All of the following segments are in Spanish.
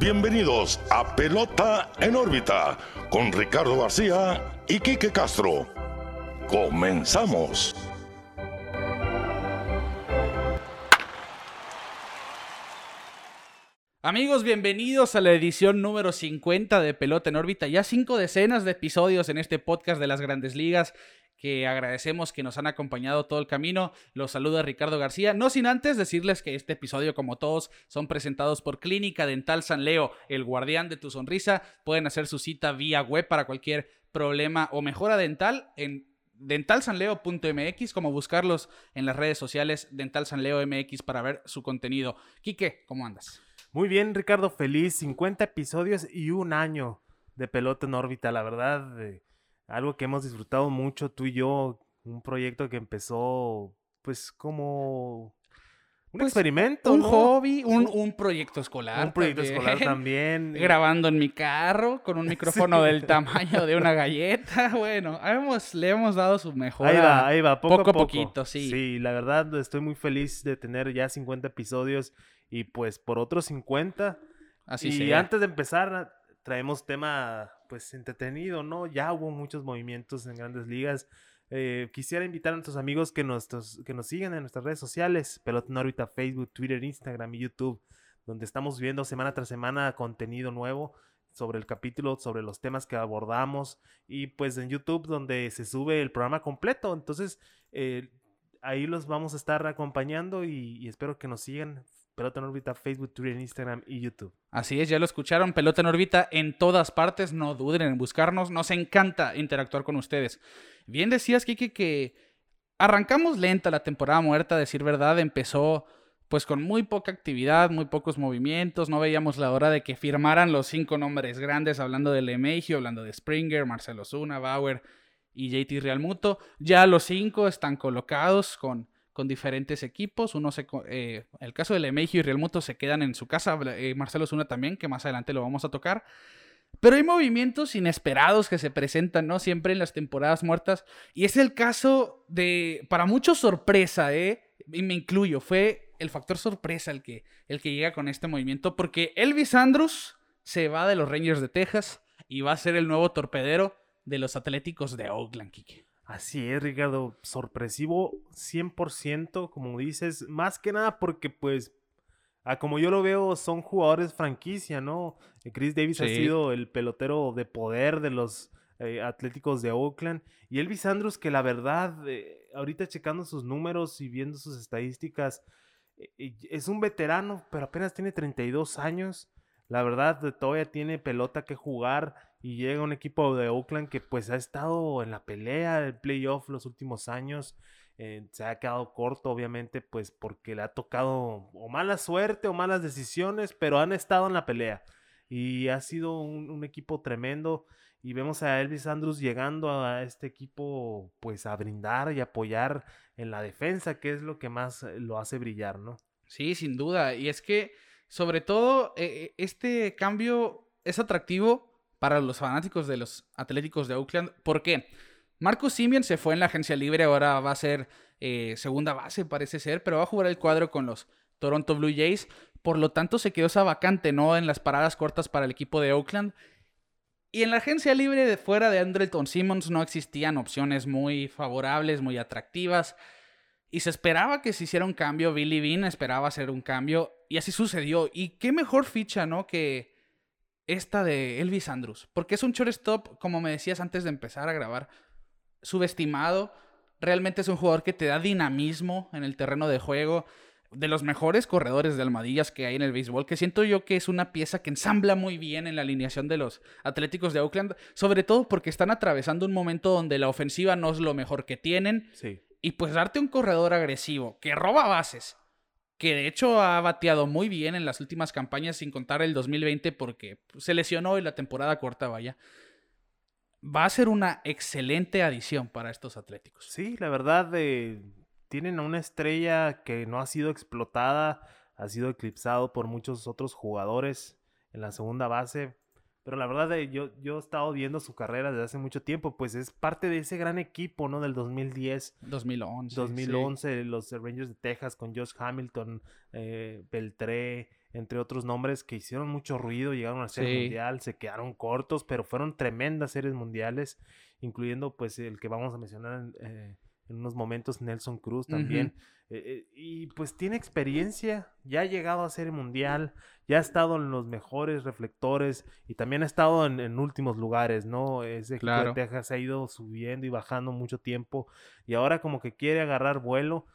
Bienvenidos a Pelota en órbita con Ricardo García y Quique Castro. Comenzamos. Amigos, bienvenidos a la edición número 50 de Pelota en órbita. Ya cinco decenas de episodios en este podcast de las grandes ligas que agradecemos que nos han acompañado todo el camino. Los saluda Ricardo García. No sin antes decirles que este episodio, como todos, son presentados por Clínica Dental San Leo, el guardián de tu sonrisa. Pueden hacer su cita vía web para cualquier problema o mejora dental en dentalsanleo.mx, como buscarlos en las redes sociales Dental Sanleo MX para ver su contenido. Quique, ¿cómo andas? Muy bien, Ricardo, feliz. 50 episodios y un año de pelota en órbita, la verdad. Algo que hemos disfrutado mucho tú y yo. Un proyecto que empezó, pues, como un Pues, experimento. Un ¿no? hobby, un, un proyecto escolar. Un proyecto también. escolar también. Grabando en mi carro con un micrófono Sí. del tamaño de una galleta. Bueno, hemos, le hemos dado su mejor. Ahí va, ahí va, poco, poco a poco. poquito, sí. Sí, la verdad estoy muy feliz de tener ya 50 episodios y pues por otros 50. Así y sea. antes de empezar, traemos tema pues entretenido, ¿no? Ya hubo muchos movimientos en grandes ligas. Eh, quisiera invitar a nuestros amigos que nos, que nos sigan en nuestras redes sociales, Pelota Facebook, Twitter, Instagram y YouTube, donde estamos viendo semana tras semana contenido nuevo sobre el capítulo, sobre los temas que abordamos y pues en YouTube donde se sube el programa completo. Entonces, eh, ahí los vamos a estar acompañando y espero que nos sigan. Pelota en órbita, Facebook, Twitter, Instagram y YouTube. Así es, ya lo escucharon, pelota en órbita en todas partes, no duden en buscarnos, nos encanta interactuar con ustedes. Bien decías, Kiki, que arrancamos lenta la temporada muerta, a decir verdad, empezó pues con muy poca actividad, muy pocos movimientos, no veíamos la hora de que firmaran los cinco nombres grandes, hablando de LeMahieu, hablando de Springer, Marcelo Zuna, Bauer y JT Realmuto. Ya los cinco están colocados con con diferentes equipos. Uno se, eh, el caso de LeMahieu y Realmuto se quedan en su casa. eh, Marcelo Zuna también, que más adelante lo vamos a tocar. Pero hay movimientos inesperados que se presentan, ¿no? Siempre en las temporadas muertas. Y es el caso de, para muchos, sorpresa, ¿eh? Y me incluyo. Fue el factor sorpresa el que, el que llega con este movimiento. Porque Elvis Andrus se va de los Rangers de Texas y va a ser el nuevo torpedero de los Atléticos de Oakland, Kike. Así es, Ricardo, sorpresivo 100%, como dices, más que nada porque pues, a como yo lo veo, son jugadores franquicia, ¿no? Eh, Chris Davis ha sido el pelotero de poder de los eh, Atléticos de Oakland y Elvis Andrus que la verdad, eh, ahorita checando sus números y viendo sus estadísticas, es un veterano, pero apenas tiene 32 años. La verdad, todavía tiene pelota que jugar y llega un equipo de Oakland que pues ha estado en la pelea del playoff los últimos años. eh, se ha quedado corto, obviamente, pues porque le ha tocado o mala suerte o malas decisiones, pero han estado en la pelea. Y ha sido un, un equipo tremendo. Y vemos a Elvis Andrews llegando a este equipo pues a brindar y apoyar en la defensa, que es lo que más eh, lo hace brillar, ¿no? Sí, sin duda. Y es que, sobre todo, eh, este cambio es atractivo para los fanáticos de los Atléticos de Oakland. ¿Por qué? Marcus Simeon se fue en la agencia libre, ahora va a ser eh, segunda base, parece ser, pero va a jugar el cuadro con los Toronto Blue Jays. Por lo tanto, se quedó esa vacante, ¿no? En las paradas cortas para el equipo de Oakland. Y en la agencia libre de fuera de Andrelton Simmons no existían opciones muy favorables, muy atractivas. Y se esperaba que se hiciera un cambio. Billy Bean esperaba hacer un cambio. Y así sucedió. Y qué mejor ficha, ¿no? Que esta de Elvis Andrews. Porque es un shortstop, como me decías antes de empezar a grabar, subestimado. Realmente es un jugador que te da dinamismo en el terreno de juego. De los mejores corredores de almohadillas que hay en el béisbol. Que siento yo que es una pieza que ensambla muy bien en la alineación de los Atléticos de Oakland. Sobre todo porque están atravesando un momento donde la ofensiva no es lo mejor que tienen. Sí. Y pues darte un corredor agresivo que roba bases, que de hecho ha bateado muy bien en las últimas campañas, sin contar el 2020 porque se lesionó y la temporada corta, vaya. Va a ser una excelente adición para estos Atléticos. Sí, la verdad, eh, tienen una estrella que no ha sido explotada, ha sido eclipsado por muchos otros jugadores en la segunda base. Pero la verdad, eh, yo, yo he estado viendo su carrera desde hace mucho tiempo, pues es parte de ese gran equipo, ¿no? Del 2010, 2011. sí. 2011, los Rangers de Texas con Josh Hamilton, eh, Beltré, entre otros nombres que hicieron mucho ruido, llegaron a ser mundial, se quedaron cortos, pero fueron tremendas series mundiales, incluyendo pues el que vamos a mencionar en, unos momentos, Nelson Cruz también. Eh, eh, y pues tiene experiencia, ya ha llegado a serie mundial, ya ha estado en los mejores reflectores y también ha estado en, últimos lugares, ¿no? Ese equipo de Texas ha ido subiendo y bajando mucho tiempo y ahora como que quiere agarrar vuelo.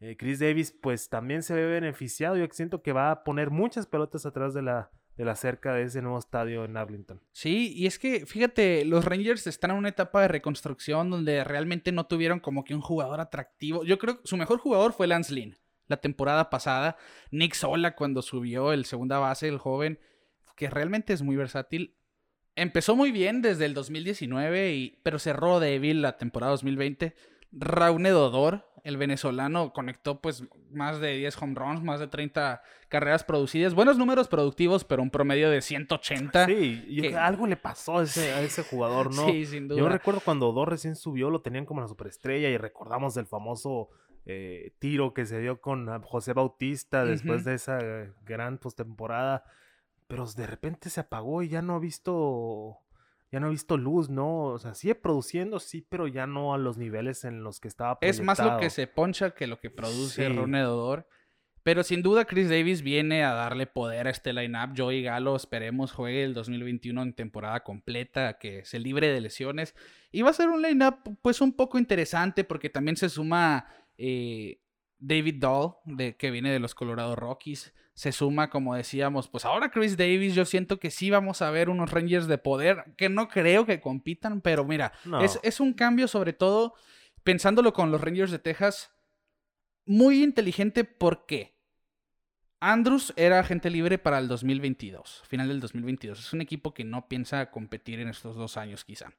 Eh, Chris Davis pues también se ve beneficiado. Yo siento que va a poner muchas pelotas atrás de la, de la cerca de ese nuevo estadio en Arlington. Sí, y es que fíjate, los Rangers están en una etapa de reconstrucción donde realmente no tuvieron como que un jugador atractivo. Yo creo que su mejor jugador fue Lance Lynn la temporada pasada. Nick Sola cuando subió el segunda base, el joven, que realmente es muy versátil. Empezó muy bien desde el 2019, y, pero cerró débil la temporada 2020. Raúl Dodor, el venezolano conectó pues más de 10 home runs, más de 30 carreras producidas. Buenos números productivos, pero un promedio de 180. Sí, algo le pasó a ese, a ese jugador, ¿no? Sí, sin duda. Yo recuerdo cuando Dodor recién subió, lo tenían como la superestrella y recordamos del famoso eh, tiro que se dio con ah, José Bautista después de esa gran postemporada. Pero de repente se apagó y ya no ha visto ya no he visto luz, ¿no? O sea, sigue produciendo, sí, pero ya no a los niveles en los que estaba Es más lo que se poncha que lo que produce sí. Ronedor. Pero sin duda Chris Davis viene a darle poder a este lineup. Joey Galo, esperemos, juegue el 2021 en temporada completa, que se libre de lesiones. Y va a ser un lineup pues un poco interesante porque también se suma eh, David Dahl, de, que viene de los Colorado Rockies se suma, como decíamos, pues ahora Chris Davis, yo siento que sí vamos a ver unos Rangers de poder, que no creo que compitan, pero mira, es, un cambio sobre todo, pensándolo con los Rangers de Texas, muy inteligente porque Andrews era agente libre para el 2022, final del 2022. Es un equipo que no piensa competir en estos dos años quizá.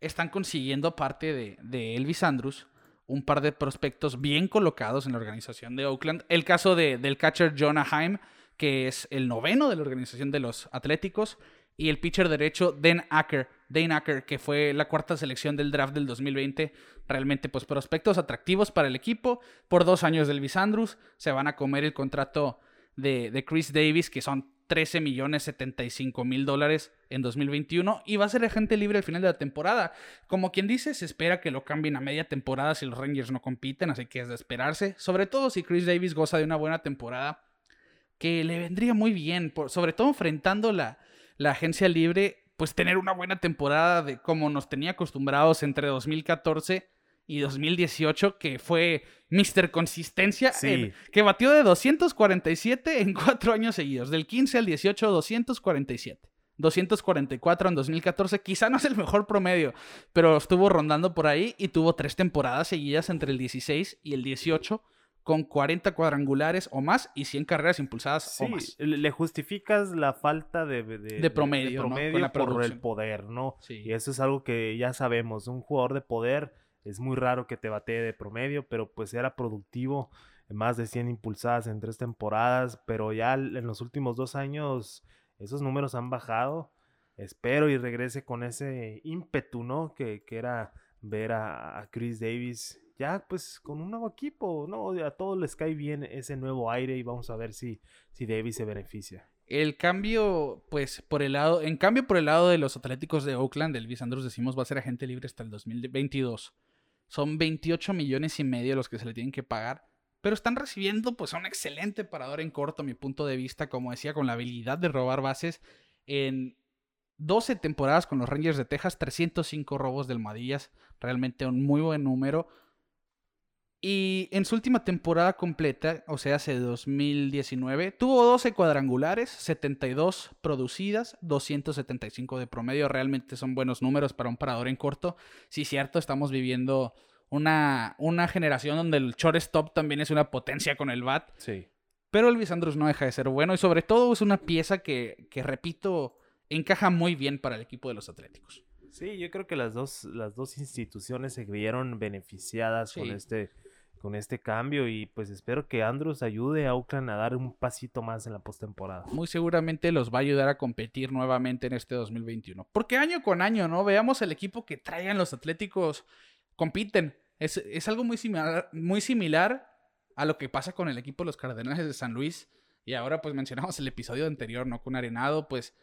Están consiguiendo parte de, de Elvis Andrews un par de prospectos bien colocados en la organización de Oakland. El caso de, del catcher Jonah Heim, que es el noveno de la organización de los Atléticos, y el pitcher derecho Dan Acker, Dane Acker, que fue la cuarta selección del draft del 2020. Realmente, pues prospectos atractivos para el equipo. Por dos años del Andrews se van a comer el contrato de, de Chris Davis, que son 13 millones 75 mil dólares en 2021 y va a ser agente libre al final de la temporada. Como quien dice, se espera que lo cambien a media temporada si los Rangers no compiten, así que es de esperarse. Sobre todo si Chris Davis goza de una buena temporada, que le vendría muy bien, sobre todo enfrentando la, la agencia libre, pues tener una buena temporada de como nos tenía acostumbrados entre 2014 y 2018, que fue Mr. Consistencia, que batió de 247 en cuatro años seguidos, del 15 al 18, 247. 244 en 2014, quizá no es el mejor promedio, pero estuvo rondando por ahí y tuvo tres temporadas seguidas entre el 16 y el 18 con 40 cuadrangulares o más y 100 carreras impulsadas o más. Le justificas la falta de, de, promedio, promedio por el poder, ¿no? Y eso es algo que ya sabemos, un jugador de poder es muy raro que te batee de promedio, pero pues era productivo, más de 100 impulsadas en tres temporadas, pero ya en los últimos dos años esos números han bajado. Espero y regrese con ese ímpetu, ¿no? Que, que era ver a, Chris Davis ya pues con un nuevo equipo, ¿no? A todos les cae bien ese nuevo aire y vamos a ver si, si Davis se beneficia. El cambio, pues, por el lado, en cambio, por el lado de los Atléticos de Oakland, Elvis Andrews decimos va a ser agente libre hasta el 2022. Son 28 millones y medio los que se le tienen que pagar. Pero están recibiendo pues a un excelente parador en corto, a mi punto de vista, como decía, con la habilidad de robar bases. En 12 temporadas con los Rangers de Texas, 305 robos del Madillas. Realmente un muy buen número. Y en su última temporada completa, o sea, hace 2019, tuvo 12 cuadrangulares, 72 producidas, 275 de promedio. Realmente son buenos números para un parador en corto. Sí, cierto, estamos viviendo una, una generación donde el shortstop también es una potencia con el bat. Sí. Pero Elvis Andrews no deja de ser bueno y sobre todo es una pieza que, que repito, encaja muy bien para el equipo de los Atléticos. Sí, yo creo que las dos, las dos instituciones se vieron beneficiadas con este con este cambio y pues espero que Andrews ayude a Auckland a dar un pasito más en la postemporada. Muy seguramente los va a ayudar a competir nuevamente en este 2021. Porque año con año, ¿no? Veamos el equipo que traigan los Atléticos, compiten. Es, algo muy similar, muy similar a lo que pasa con el equipo de los Cardenales de San Luis, Y ahora pues mencionamos el episodio anterior, ¿no? Con Arenado, pues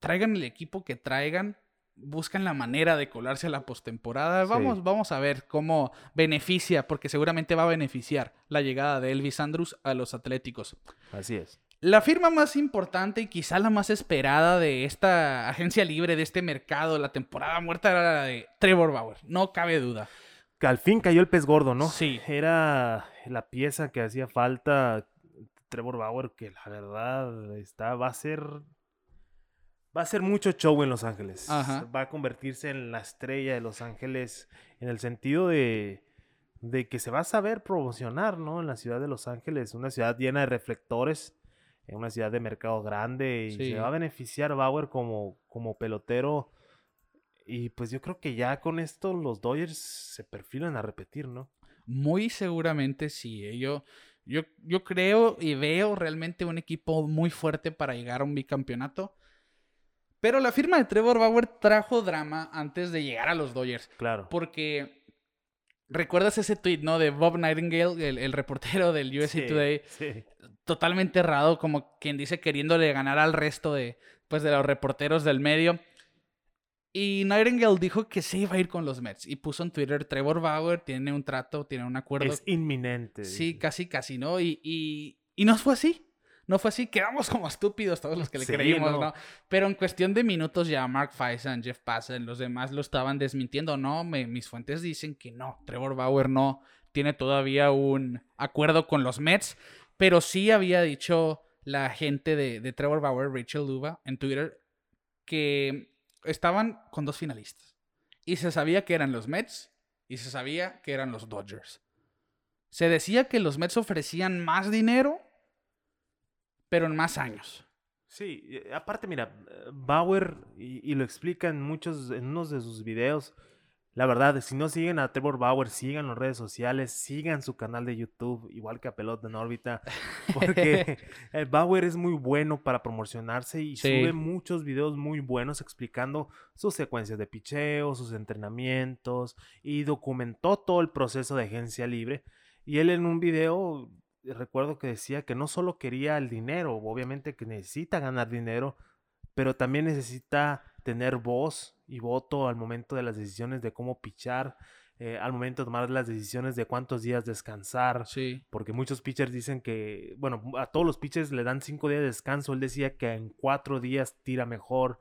traigan el equipo que traigan, buscan la manera de colarse a la postemporada. Vamos, vamos a ver cómo beneficia, porque seguramente va a beneficiar la llegada de Elvis Andrews a los Atléticos. Así es. La firma más importante y quizá la más esperada de esta agencia libre, de este mercado, la temporada muerta, era la de Trevor Bauer. No cabe duda. Que al fin cayó el pez gordo, ¿no? Sí. Era la pieza que hacía falta Trevor Bauer, que la verdad está, va a ser. Va a ser mucho show en Los Ángeles. Va a convertirse en la estrella de Los Ángeles en el sentido de, de que se va a saber promocionar, ¿no? En la ciudad de Los Ángeles, una ciudad llena de reflectores en una ciudad de mercado grande y se va a beneficiar Bauer como, como pelotero. Y pues yo creo que ya con esto los Dodgers se perfilan a repetir, ¿no? Muy seguramente sí. ¿eh? Yo, yo, yo creo y veo realmente un equipo muy fuerte para llegar a un bicampeonato. Pero la firma de Trevor Bauer trajo drama antes de llegar a los Dodgers. Claro. Porque ¿Recuerdas ese tweet, no? De Bob Nightingale, el, reportero del USA Today. Totalmente errado, como quien dice queriéndole ganar al resto de, pues, de los reporteros del medio. Y Nightingale dijo que se iba a ir con los Mets. Y puso en Twitter, Trevor Bauer tiene un trato, tiene un acuerdo. Es inminente. Sí, casi, casi, ¿no? Y, y, y no fue así. No fue así, quedamos como estúpidos todos los que le creímos, no. Pero en cuestión de minutos ya Mark Fison, Jeff Passan, los demás lo estaban desmintiendo. No, mis fuentes dicen que no, Trevor Bauer no tiene todavía un acuerdo con los Mets, pero sí había dicho la gente de, Trevor Bauer, Rachel Luba, en Twitter, que estaban con dos finalistas. Y se sabía que eran los Mets y se sabía que eran los Dodgers. Se decía que los Mets ofrecían más dinero pero en más años. Sí, aparte, mira, Bauer, y, lo explica en muchos, en unos de sus videos, la verdad, si no siguen a Trevor Bauer, sigan las redes sociales, sigan su canal de YouTube, igual que a Pelota en órbita, porque Bauer es muy bueno para promocionarse y sube muchos videos muy buenos explicando sus secuencias de picheo, sus entrenamientos y documentó todo el proceso de agencia libre. Y él en un video recuerdo que decía que no solo quería el dinero, obviamente que necesita ganar dinero, pero también necesita tener voz y voto al momento de las decisiones de cómo pichar, eh, al momento de tomar las decisiones de cuántos días descansar. Sí. Porque muchos pitchers dicen que, bueno, a todos los pitchers le dan cinco días de descanso. Él decía que en cuatro días tira mejor,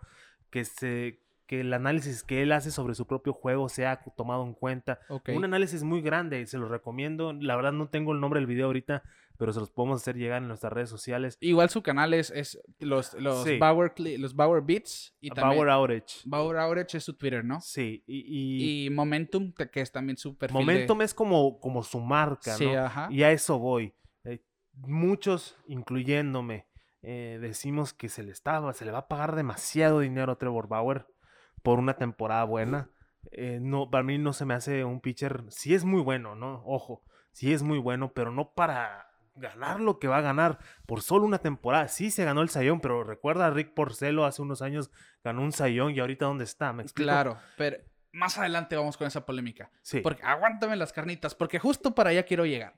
que se que el análisis que él hace sobre su propio juego sea tomado en cuenta. Un análisis muy grande, se lo recomiendo. La verdad no tengo el nombre del video ahorita, pero se los podemos hacer llegar en nuestras redes sociales. Igual su canal es, es los, los, Bauer, los Bauer Beats. Y Bauer Outage. Bauer Outage es su Twitter, ¿no? Sí. Y, Momentum, que es también su perfil. Momentum es como, como su marca, sí, Ajá. Y a eso voy. Eh, muchos, incluyéndome, eh, decimos que se le estaba, se le va a pagar demasiado dinero a Trevor Bauer por una temporada buena. Eh, no, para mí no se me hace un pitcher. Sí es muy bueno, ¿no? Ojo, sí es muy bueno, pero no para ganar lo que va a ganar por solo una temporada. Sí se ganó el Sayón, pero recuerda a Rick Porcelo hace unos años ganó un Sayón y ahorita dónde está, ¿me explico? Claro, pero más adelante vamos con esa polémica. Sí. Porque aguántame las carnitas, porque justo para allá quiero llegar.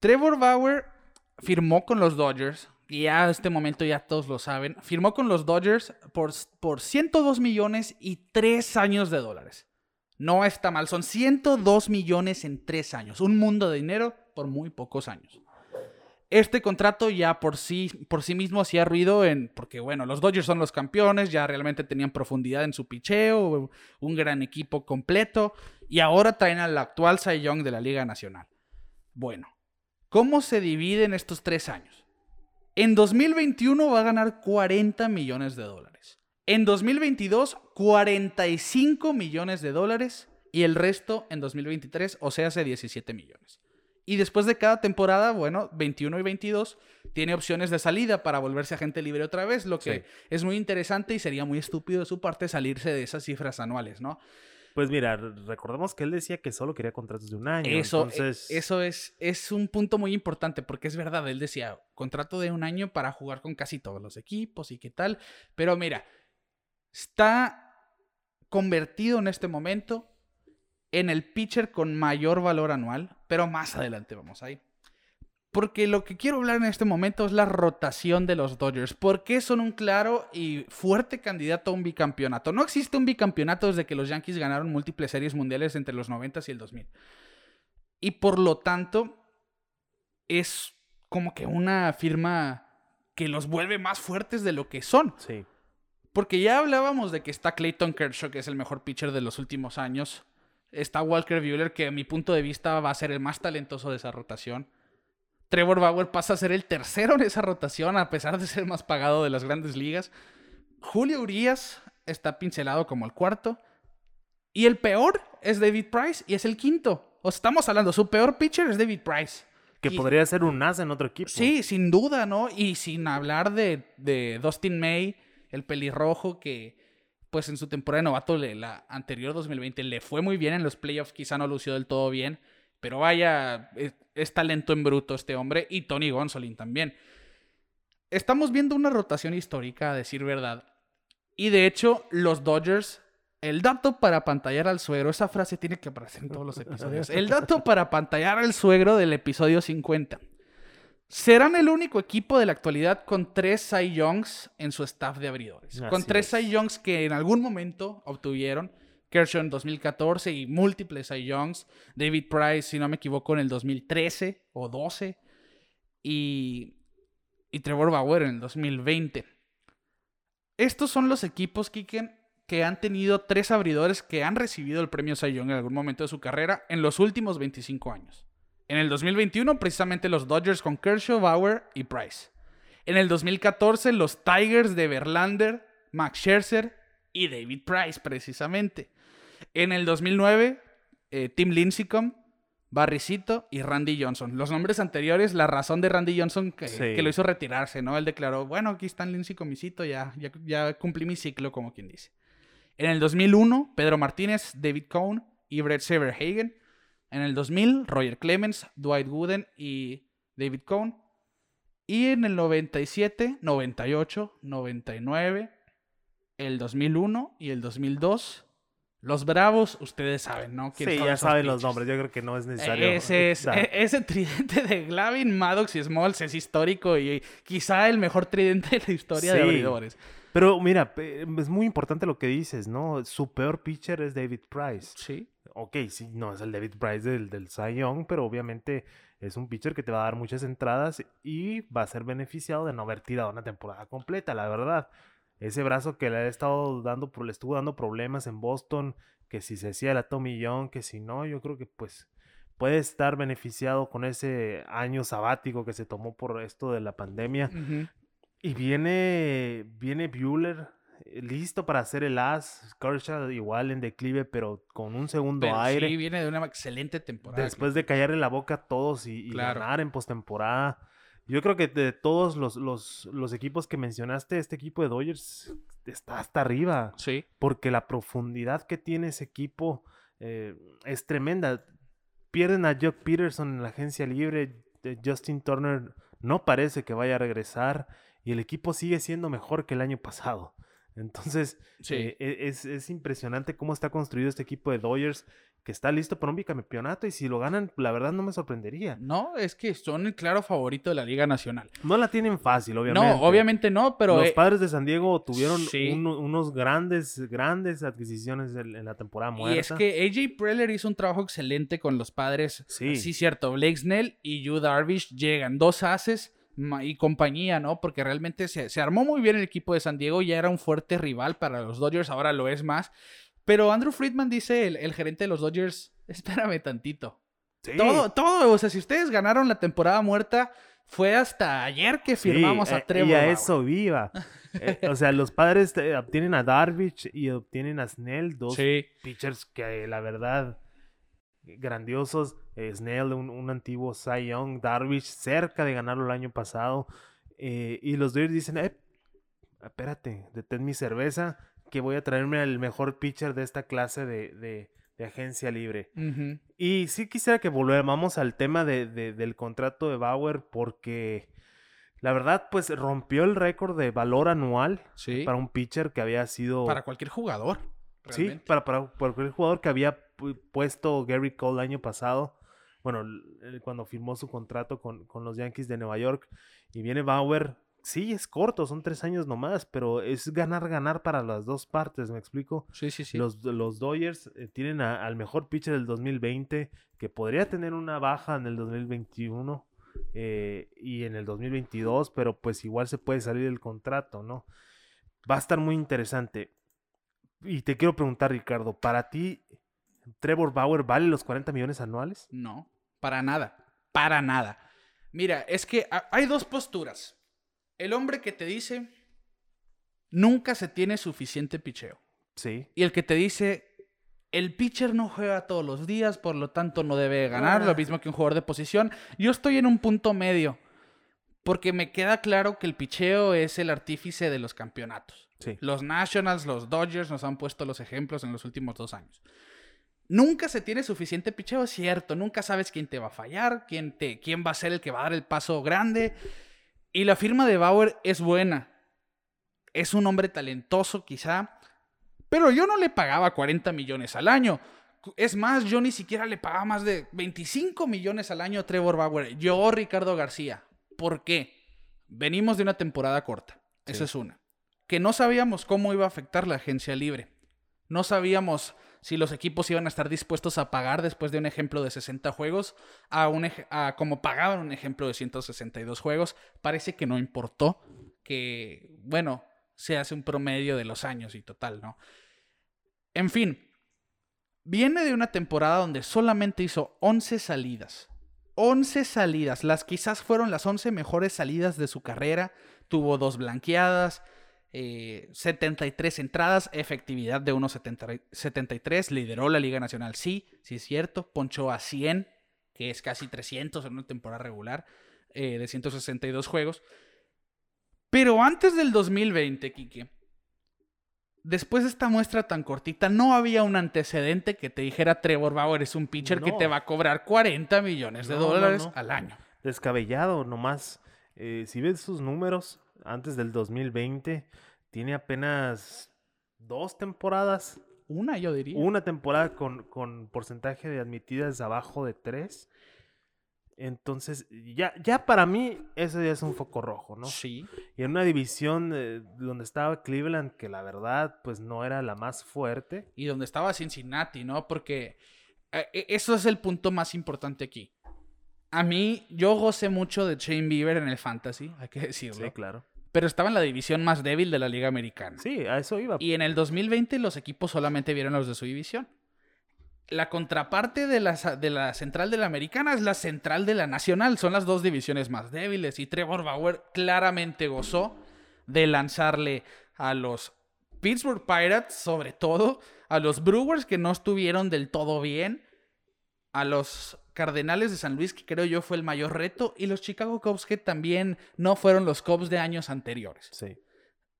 Trevor Bauer firmó con los Dodgers y a este momento ya todos lo saben, firmó con los Dodgers por, por 102 millones y 3 años de dólares. No está mal, son 102 millones en 3 años, un mundo de dinero por muy pocos años. Este contrato ya por sí, por sí mismo hacía ruido en. Porque, bueno, los Dodgers son los campeones, ya realmente tenían profundidad en su picheo, un gran equipo completo. Y ahora traen al actual Cy Young de la Liga Nacional. Bueno, ¿cómo se dividen estos tres años? En 2021 va a ganar 40 millones de dólares. En 2022, 45 millones de dólares. Y el resto en 2023, o sea, hace 17 millones. Y después de cada temporada, bueno, 21 y 22, tiene opciones de salida para volverse agente libre otra vez, lo que es muy interesante y sería muy estúpido de su parte salirse de esas cifras anuales, ¿no? Pues mira, recordemos que él decía que solo quería contratos de un año. Eso, e, entonces... eso es, es un punto muy importante porque es verdad, él decía contrato de un año para jugar con casi todos los equipos y qué tal. Pero mira, está convertido en este momento en el pitcher con mayor valor anual, pero más adelante vamos ahí. Porque lo que quiero hablar en este momento es la rotación de los Dodgers. ¿Por qué son un claro y fuerte candidato a un bicampeonato? No existe un bicampeonato desde que los Yankees ganaron múltiples series mundiales entre los 90 y el 2000. Y por lo tanto, es como que una firma que los vuelve más fuertes de lo que son. Sí. Porque ya hablábamos de que está Clayton Kershaw, que es el mejor pitcher de los últimos años. Está Walker Buehler, que a mi punto de vista va a ser el más talentoso de esa rotación. Trevor Bauer pasa a ser el tercero en esa rotación, a pesar de ser más pagado de las grandes ligas. Julio Urias está pincelado como el cuarto. Y el peor es David Price y es el quinto. O sea, estamos hablando, su peor pitcher es David Price. Que Y- podría ser un as en otro equipo. Sí, sin duda, ¿no? Y sin hablar de, de Dustin May, el pelirrojo que, pues en su temporada de novato, la anterior 2020, le fue muy bien en los playoffs, quizá no lució del todo bien, pero vaya, es, es talento en bruto este hombre, y Tony Gonsolin también. Estamos viendo una rotación histórica, a decir verdad. Y de hecho, los Dodgers, el dato para pantallar al suegro, esa frase tiene que aparecer en todos los episodios. El dato para pantallar al suegro del episodio 50. Serán el único equipo de la actualidad con tres Cy Youngs en su staff de abridores. con tres es. Cy Youngs que en algún momento obtuvieron. Kershaw en 2014 y múltiples Cy Youngs. David Price, si no me equivoco, en el 2013 o 12. Y, y Trevor Bauer en el 2020. Estos son los equipos, Kiken, que han tenido tres abridores que han recibido el premio Cy Young en algún momento de su carrera en los últimos 25 años. En el 2021, precisamente los Dodgers con Kershaw, Bauer y Price. En el 2014, los Tigers de Verlander, Max Scherzer y David Price, precisamente. En el 2009, eh, Tim Lincecum, Barricito y Randy Johnson. Los nombres anteriores, la razón de Randy Johnson que, Sí. que lo hizo retirarse, ¿no? Él declaró, bueno, aquí están Lincecum y Cito, ya, ya, ya cumplí mi ciclo, como quien dice. En el 2001, Pedro Martínez, David Cohn y Brett Severhagen. En el 2000, Roger Clemens, Dwight Gooden y David Cohn. Y en el 97, 98, 99, el 2001 y el 2002, los Bravos, ustedes saben, ¿no? ¿Quiénes Sí, ya saben los nombres. Yo creo que no es necesario. Ese, es, e- ese tridente de Glavin, Maddox y Smalls es histórico y quizá el mejor tridente de la historia de abridores. Pero mira, es muy importante lo que dices, ¿no? Su peor pitcher es David Price. Sí. Ok, sí, no es el David Price del, del Cy Young, pero obviamente es un pitcher que te va a dar muchas entradas y va a ser beneficiado de no haber tirado una temporada completa, la verdad. Ese brazo que le ha estado dando, le estuvo dando problemas en Boston, que si se hacía la Tommy Young, que si no, yo creo que pues puede estar beneficiado con ese año sabático que se tomó por esto de la pandemia. Y viene, viene Bueller eh, listo para hacer el as. Kershaw igual en declive, pero con un segundo Pero aire. sí, viene de una excelente temporada. después de callarle la boca a todos y, y Claro. ganar en postemporada. Yo creo que de todos los, los, los equipos que mencionaste, este equipo de Dodgers está hasta arriba. Sí. Porque la profundidad que tiene ese equipo eh, es tremenda. Pierden a Jock Peterson en la agencia libre. eh, Justin Turner no parece que vaya a regresar. Y el equipo sigue siendo mejor que el año pasado. Entonces, Sí. eh, e- es, es impresionante cómo está construido este equipo de Dodgers, que está listo para un bicampeonato. Y si lo ganan, la verdad no me sorprendería. No, es que son el claro favorito de la Liga Nacional. No la tienen fácil, obviamente. No, obviamente no, pero Los eh, padres de San Diego tuvieron sí. unos grandes, grandes adquisiciones en, en la temporada muerta. Y es que AJ Preller hizo un trabajo excelente con los padres. Sí. Sí, cierto. Blake Snell y Yu Darvish llegan dos haces ma- y compañía, ¿no? Porque realmente se, se armó muy bien el equipo de San Diego. Ya era un fuerte rival para los Dodgers, ahora lo es más. Pero Andrew Friedman dice, el, el gerente de los Dodgers, espérame tantito. Sí. Todo, todo, o sea, si ustedes ganaron la temporada muerta, fue hasta ayer que firmamos eh, a Trevor. Y a eso viva. Eh, o sea, los padres eh, obtienen a Darvish y obtienen a Snell, dos Sí, pitchers que eh, la verdad grandiosos. Eh, Snell, un, un antiguo Cy Young, Darvish cerca de ganarlo el año pasado. Eh, y los Dodgers dicen, eh, espérate, detén mi cerveza, que voy a traerme al mejor pitcher de esta clase de, de- de agencia libre. Y sí quisiera que volvamos al tema de- de- del contrato de Bauer porque la verdad pues rompió el récord de valor anual sí. para un pitcher que había sido... Para cualquier jugador. sí, para, para, para cualquier jugador que había pu- puesto Gary Cole el año pasado. bueno, cuando firmó su contrato con, con los Yankees de Nueva York. Y viene Bauer, sí, es corto, son tres años nomás, pero es ganar, ganar para las dos partes, ¿me explico? Sí, sí, sí. Los, los Dodgers eh, tienen al mejor pitcher del 2020, que podría tener una baja en el 2021 eh, y en el 2022, pero pues igual se puede salir el contrato, ¿no? Va a estar muy interesante. Y te quiero preguntar, Ricardo, ¿para ti Trevor Bauer vale los 40 millones anuales? No, para nada, para nada. Mira, es que hay dos posturas. El hombre que te dice, nunca se tiene suficiente picheo. Sí. Y el que te dice, el pitcher no juega todos los días, por lo tanto no debe ganar, lo ah. mismo que un jugador de posición. Yo estoy en un punto medio, porque me queda claro que el picheo es el artífice de los campeonatos. Los Nationals, los Dodgers nos han puesto los ejemplos en los últimos dos años. Nunca se tiene suficiente picheo, es cierto. Nunca sabes quién te va a fallar, quién, te, quién va a ser el que va a dar el paso grande. Y la firma de Bauer es buena. Es un hombre talentoso, quizá. Pero yo no le pagaba 40 millones al año. Es más, yo ni siquiera le pagaba más de 25 millones al año a Trevor Bauer. Yo, Ricardo García. ¿Por qué? Venimos de una temporada corta. Esa es una que no sabíamos cómo iba a afectar la agencia libre. No sabíamos si los equipos iban a estar dispuestos a pagar después de un ejemplo de 60 juegos a, un a como pagaban un ejemplo de 162 juegos. Parece que no importó, que, bueno, se hace un promedio de los años y total, ¿no? En fin, viene de una temporada donde solamente hizo 11 salidas. 11 salidas, las quizás fueron las 11 mejores salidas de su carrera. Tuvo dos blanqueadas, 73 eh, entradas, efectividad de 1.73, lideró la Liga Nacional, sí, sí es cierto, ponchó a 100, que es casi 300 en una temporada regular eh, de 162 juegos. Pero antes del 2020, Kike, después de esta muestra tan cortita, no había un antecedente que te dijera Trevor Bauer es un pitcher que te va a cobrar 40 millones de dólares al año. Descabellado, nomás. Eh, si ves sus números, antes del 2020. Tiene apenas dos temporadas. Una, yo diría. Una temporada con, con porcentaje de admitidas abajo de tres. Entonces, ya, ya para mí, eso ya es un foco rojo, ¿no? Sí. Y en una división eh, donde estaba Cleveland, que la verdad, pues no era la más fuerte. Y donde estaba Cincinnati, ¿no? Porque eh, e, eso es el punto más importante aquí. A mí, yo gocé mucho de Shane Bieber en el Fantasy, hay que decirlo. Sí, claro pero estaba en la división más débil de la Liga Americana. Sí, a eso iba. Y en el 2020 los equipos solamente vieron los de su división. La contraparte de la, de la central de la americana es la central de la nacional. Son las dos divisiones más débiles. Y Trevor Bauer claramente gozó de lanzarle a los Pittsburgh Pirates, sobre todo, a los Brewers que no estuvieron del todo bien, a los Cardenales de San Luis, que creo yo fue el mayor reto, y los Chicago Cubs, que también no fueron los Cubs de años anteriores. Sí.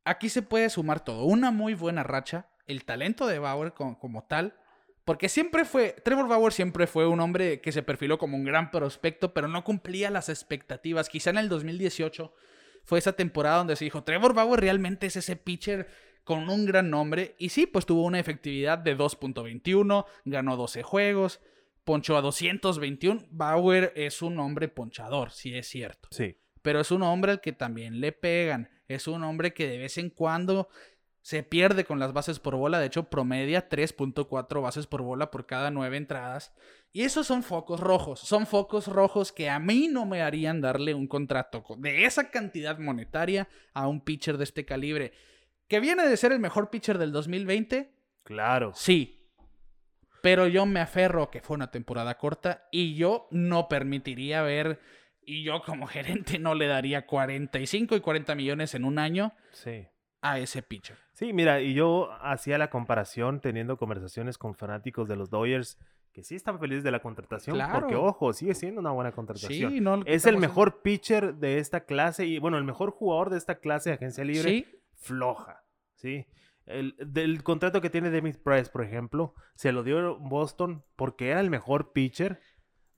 Aquí se puede sumar todo. Una muy buena racha, el talento de Bauer como, tal, porque siempre fue, Trevor Bauer siempre fue un hombre que se perfiló como un gran prospecto, pero no cumplía las expectativas. Quizá en el 2018 fue esa temporada donde se dijo, Trevor Bauer realmente es ese pitcher con un gran nombre. Y sí, pues tuvo una efectividad de 2.21, ganó 12 juegos, ponchó a 221. Bauer es un hombre ponchador, sí es cierto. Sí. Pero es un hombre al que también le pegan. Es un hombre que de vez en cuando se pierde con las bases por bola. De hecho, promedia 3.4 bases por bola por cada nueve entradas. Y esos son focos rojos. Son focos rojos que a mí no me harían darle un contrato de esa cantidad monetaria a un pitcher de este calibre. ¿Que viene de ser el mejor pitcher del 2020? Claro. Sí, pero yo me aferro que fue una temporada corta y yo no permitiría ver, y yo como gerente no le daría 45 y 40 millones en un año a ese pitcher. Sí, mira, y yo hacía la comparación teniendo conversaciones con fanáticos de los Dodgers que sí están felices de la contratación, porque ojo, sigue siendo una buena contratación. Sí, no, es el mejor pitcher de esta clase y bueno, el mejor jugador de esta clase de agencia libre. Sí. Floja, ¿sí? El, del contrato que tiene Demi Price, por ejemplo, se lo dio Boston porque era el mejor pitcher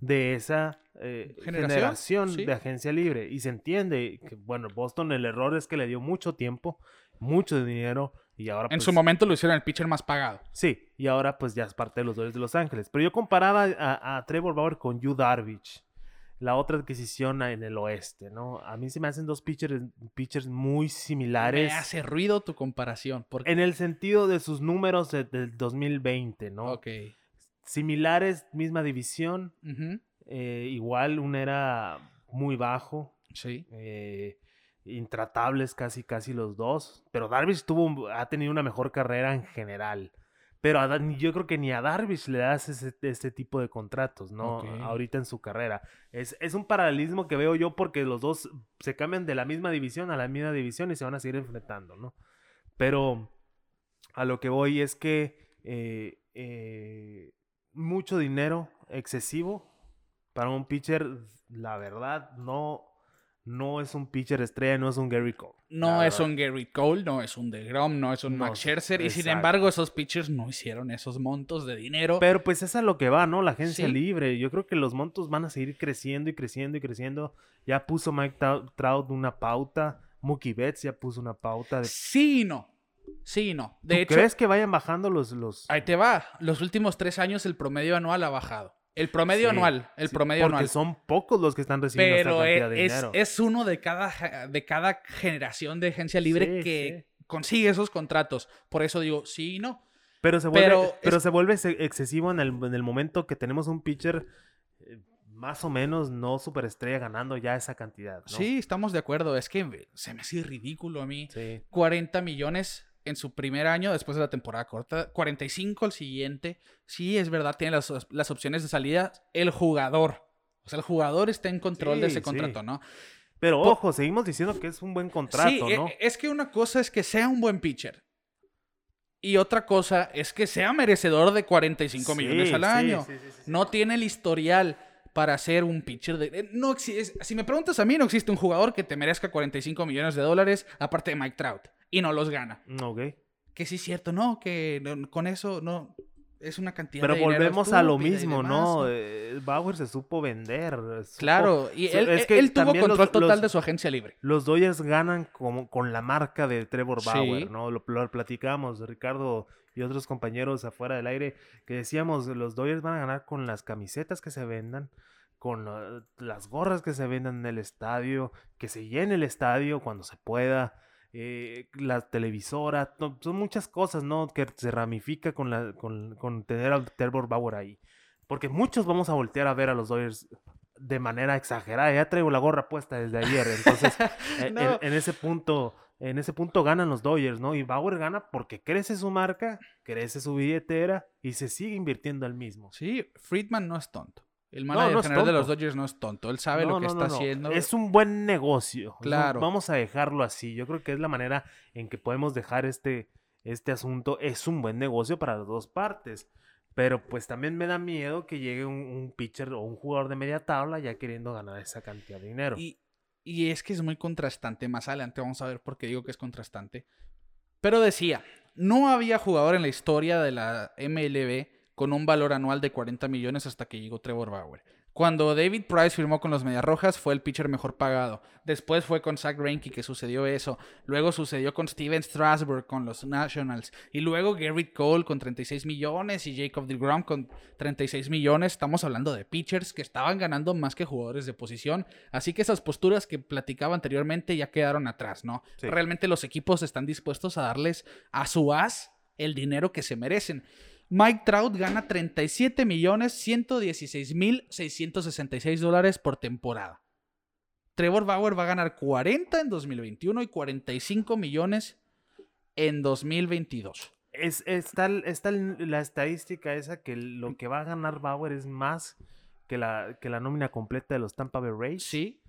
de esa eh, generación, de agencia libre. Y se entiende que, bueno, Boston el error es que le dio mucho tiempo, mucho dinero Y ahora, En pues, su momento lo hicieron el pitcher más pagado. Sí, y ahora pues ya es parte de los Dodgers de Los Ángeles. Pero yo comparaba a, a Trevor Bauer con Yu Darvish, la otra adquisición en el oeste, ¿no? A mí se me hacen dos pitchers, pitchers muy similares. Me hace ruido tu comparación. Porque... En el sentido de sus números de- del 2020, ¿no? Ok. Similares, misma división. Eh, igual un era muy bajo. Sí. eh, intratables casi casi los dos. Pero Darvish tuvo, ha tenido una mejor carrera en general. Pero a yo creo que ni a Darvish le das ese, este tipo de contratos, ¿no? Ahorita en su carrera. Es, es un paralelismo que veo yo porque los dos se cambian de la misma división a la misma división y se van a seguir enfrentando, ¿no? Pero a lo que voy es que eh, eh, mucho dinero excesivo para un pitcher, la verdad, no, no es un pitcher estrella, no es un Gary Cole. No es verdad. un Gary Cole, no es un DeGrom, no es un No, Max Scherzer. Y sin embargo, esos pitchers no hicieron esos montos de dinero. Pero pues es a lo que va, ¿no? La agencia Sí. libre. Yo creo que los montos van a seguir creciendo y creciendo y creciendo. Ya puso Mike Trou- Trout una pauta. Mookie Betts ya puso una pauta. De... Sí y no. Sí y no. De ¿Tú hecho, crees que vayan bajando los... los... ahí te va. Los últimos tres años el promedio anual ha bajado. El promedio Sí, anual. El sí, promedio porque anual. son pocos los que están recibiendo Pero esta cantidad de es, dinero. es uno de cada, de cada generación de agencia libre Sí, que consigue esos contratos. Por eso digo, sí y no. Pero se vuelve, pero pero, es- se vuelve ex- excesivo en el, en el momento que tenemos un pitcher eh, más o menos no superestrella ganando ya esa cantidad. ¿no? Sí, estamos de acuerdo. Es que se me hace ridículo a mí. Sí. 40 millones en su primer año después de la temporada corta, 45 el siguiente. Sí, es verdad, tiene las, las opciones de salida. El jugador. O sea, el jugador está en control de ese sí. contrato, ¿no? Pero ojo, seguimos diciendo que es un buen contrato, sí, ¿no? e- es que una cosa es que sea un buen pitcher. Y otra cosa es que sea merecedor de 45 millones al año. No tiene el historial para ser un pitcher de... eh, No si me preguntas a mí, no existe un jugador que te merezca 45 millones de dólares aparte de Mike Trout. Y no los gana. Mm, Ok. Que sí es cierto, no, que no- con eso no es una cantidad Pero de volvemos a lo mismo, demás, ¿no? Eh, Bauer se supo vender. supo- Claro, y él, es él- que él tuvo control los- total los- de su agencia libre. Los Dodgers ganan como con la marca de Trevor Sí. Bauer, ¿no? Lo, lo platicamos, Ricardo y otros compañeros afuera del aire, que decíamos, los Dodgers van a ganar con las camisetas que se vendan, con uh, las gorras que se vendan en el estadio, que se llene el estadio cuando se pueda, eh, la televisora, no, son muchas cosas, ¿no? Que se ramifica con, la, con, con tener a Trevor Bauer ahí. Porque muchos vamos a voltear a ver a los Dodgers de manera exagerada. Ya traigo la gorra puesta desde ayer, entonces en, No. en- en ese punto, en ese punto ganan los Dodgers, ¿no? Y Bauer gana porque crece su marca, crece su billetera y se sigue invirtiendo al mismo. Sí, Friedman no es tonto. El manager no general de los. Dodgers no es tonto. Él sabe No, lo que está haciendo. Es un buen negocio. Claro. Vamos a dejarlo así. Yo creo que es la manera en que podemos dejar este, este asunto. Es un buen negocio para las dos partes. Pero pues también me da miedo que llegue un, un pitcher o un jugador de media tabla ya queriendo ganar esa cantidad de dinero. Y, y es que es muy contrastante. Más adelante vamos a ver por qué digo que es contrastante. Pero decía, no había jugador en la historia de la MLB con un valor anual de 40 millones hasta que llegó Trevor Bauer. Cuando David Price firmó con los Medias Rojas fue el pitcher mejor pagado. Después fue con Zach Greinke que sucedió eso. Luego sucedió con Steven Strasburg con los Nationals. Y luego Garrett Cole con 36 millones y Jacob DeGrom con 36 millones. Estamos hablando de pitchers que estaban ganando más que jugadores de posición. Así que esas posturas que platicaba anteriormente ya quedaron atrás, ¿no? Sí. Realmente los equipos están dispuestos a darles a su as el dinero que se merecen. Mike Trout gana 37 millones 116 mil 666 dólares por temporada. Trevor Bauer va a ganar 40 en 2021 y 45 millones en 2022. Es, está, está la estadística esa que lo que va a ganar Bauer es más que la, que la nómina completa de los Tampa Bay Rays, Sí,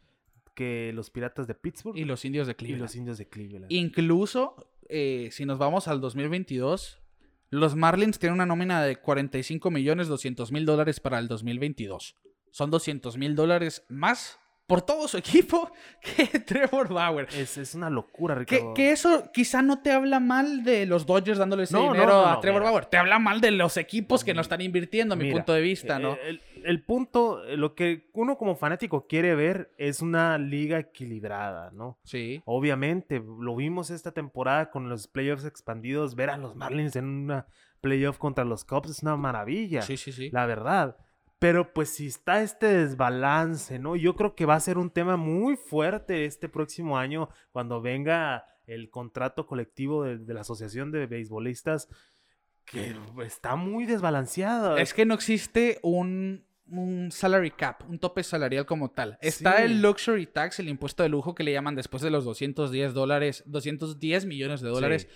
que los Piratas de Pittsburgh y los indios de y Cleveland. los Indios de Cleveland. Incluso, eh, si nos vamos al 2022, los Marlins tienen una nómina de 45 millones 200 mil dólares para el 2022. Son 200 mil dólares más por todo su equipo que Trevor Bauer. es, es una locura, Ricardo. que eso quizá no te habla mal de los Dodgers dándole ese No, dinero no, a Trevor mira. Bauer. Te habla mal de los equipos que no están invirtiendo, a mi Mira, punto de vista, eh, ¿no? el- el punto, eh, lo que uno como fanático quiere ver es una liga equilibrada, ¿no? Sí. Obviamente, lo vimos esta temporada con los playoffs expandidos, ver a los Marlins en una playoff contra los Cubs es una maravilla, Sí, sí, sí. la verdad. Pero pues si está este desbalance, ¿no? Yo creo que va a ser un tema muy fuerte este próximo año cuando venga el contrato colectivo de, de la Asociación de Beisbolistas, que está muy desbalanceado. Es que no existe un, un salary cap, un tope salarial como tal. Está Sí. el luxury tax, el impuesto de lujo que le llaman después de los 210 dólares, 210 millones de dólares.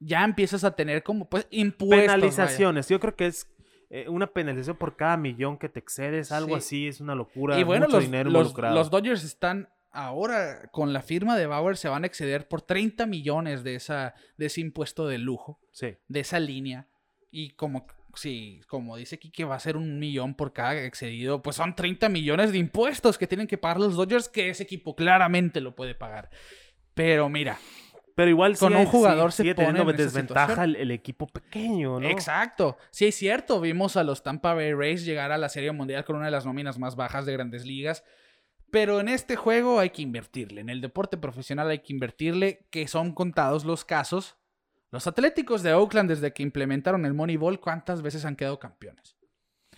Ya empiezas a tener como pues impuestos. vaya. penalizaciones. Yo creo que es eh, una penalización por cada millón que te excedes, algo Sí. así, es una locura. Y bueno, mucho los, dinero los- involucrado. los Dodgers están ahora con la firma de Bauer se van a exceder por 30 millones de, esa, de ese impuesto de lujo, Sí. de esa línea. Y como, sí, como dice aquí que va a ser un millón por cada excedido, pues son 30 millones de impuestos que tienen que pagar los Dodgers, que ese equipo claramente lo puede pagar. Pero mira, Pero igual Con sí- un jugador sí- se sigue pone teniendo en desventaja el, el equipo pequeño, ¿no? Exacto. Sí, es cierto. Vimos a los Tampa Bay Rays llegar a la Serie Mundial con una de las nóminas más bajas de grandes ligas. Pero en este juego hay que invertirle. En el deporte profesional hay que invertirle, que son contados los casos. Los Atléticos de Oakland, desde que implementaron el Moneyball, ¿cuántas veces han quedado campeones?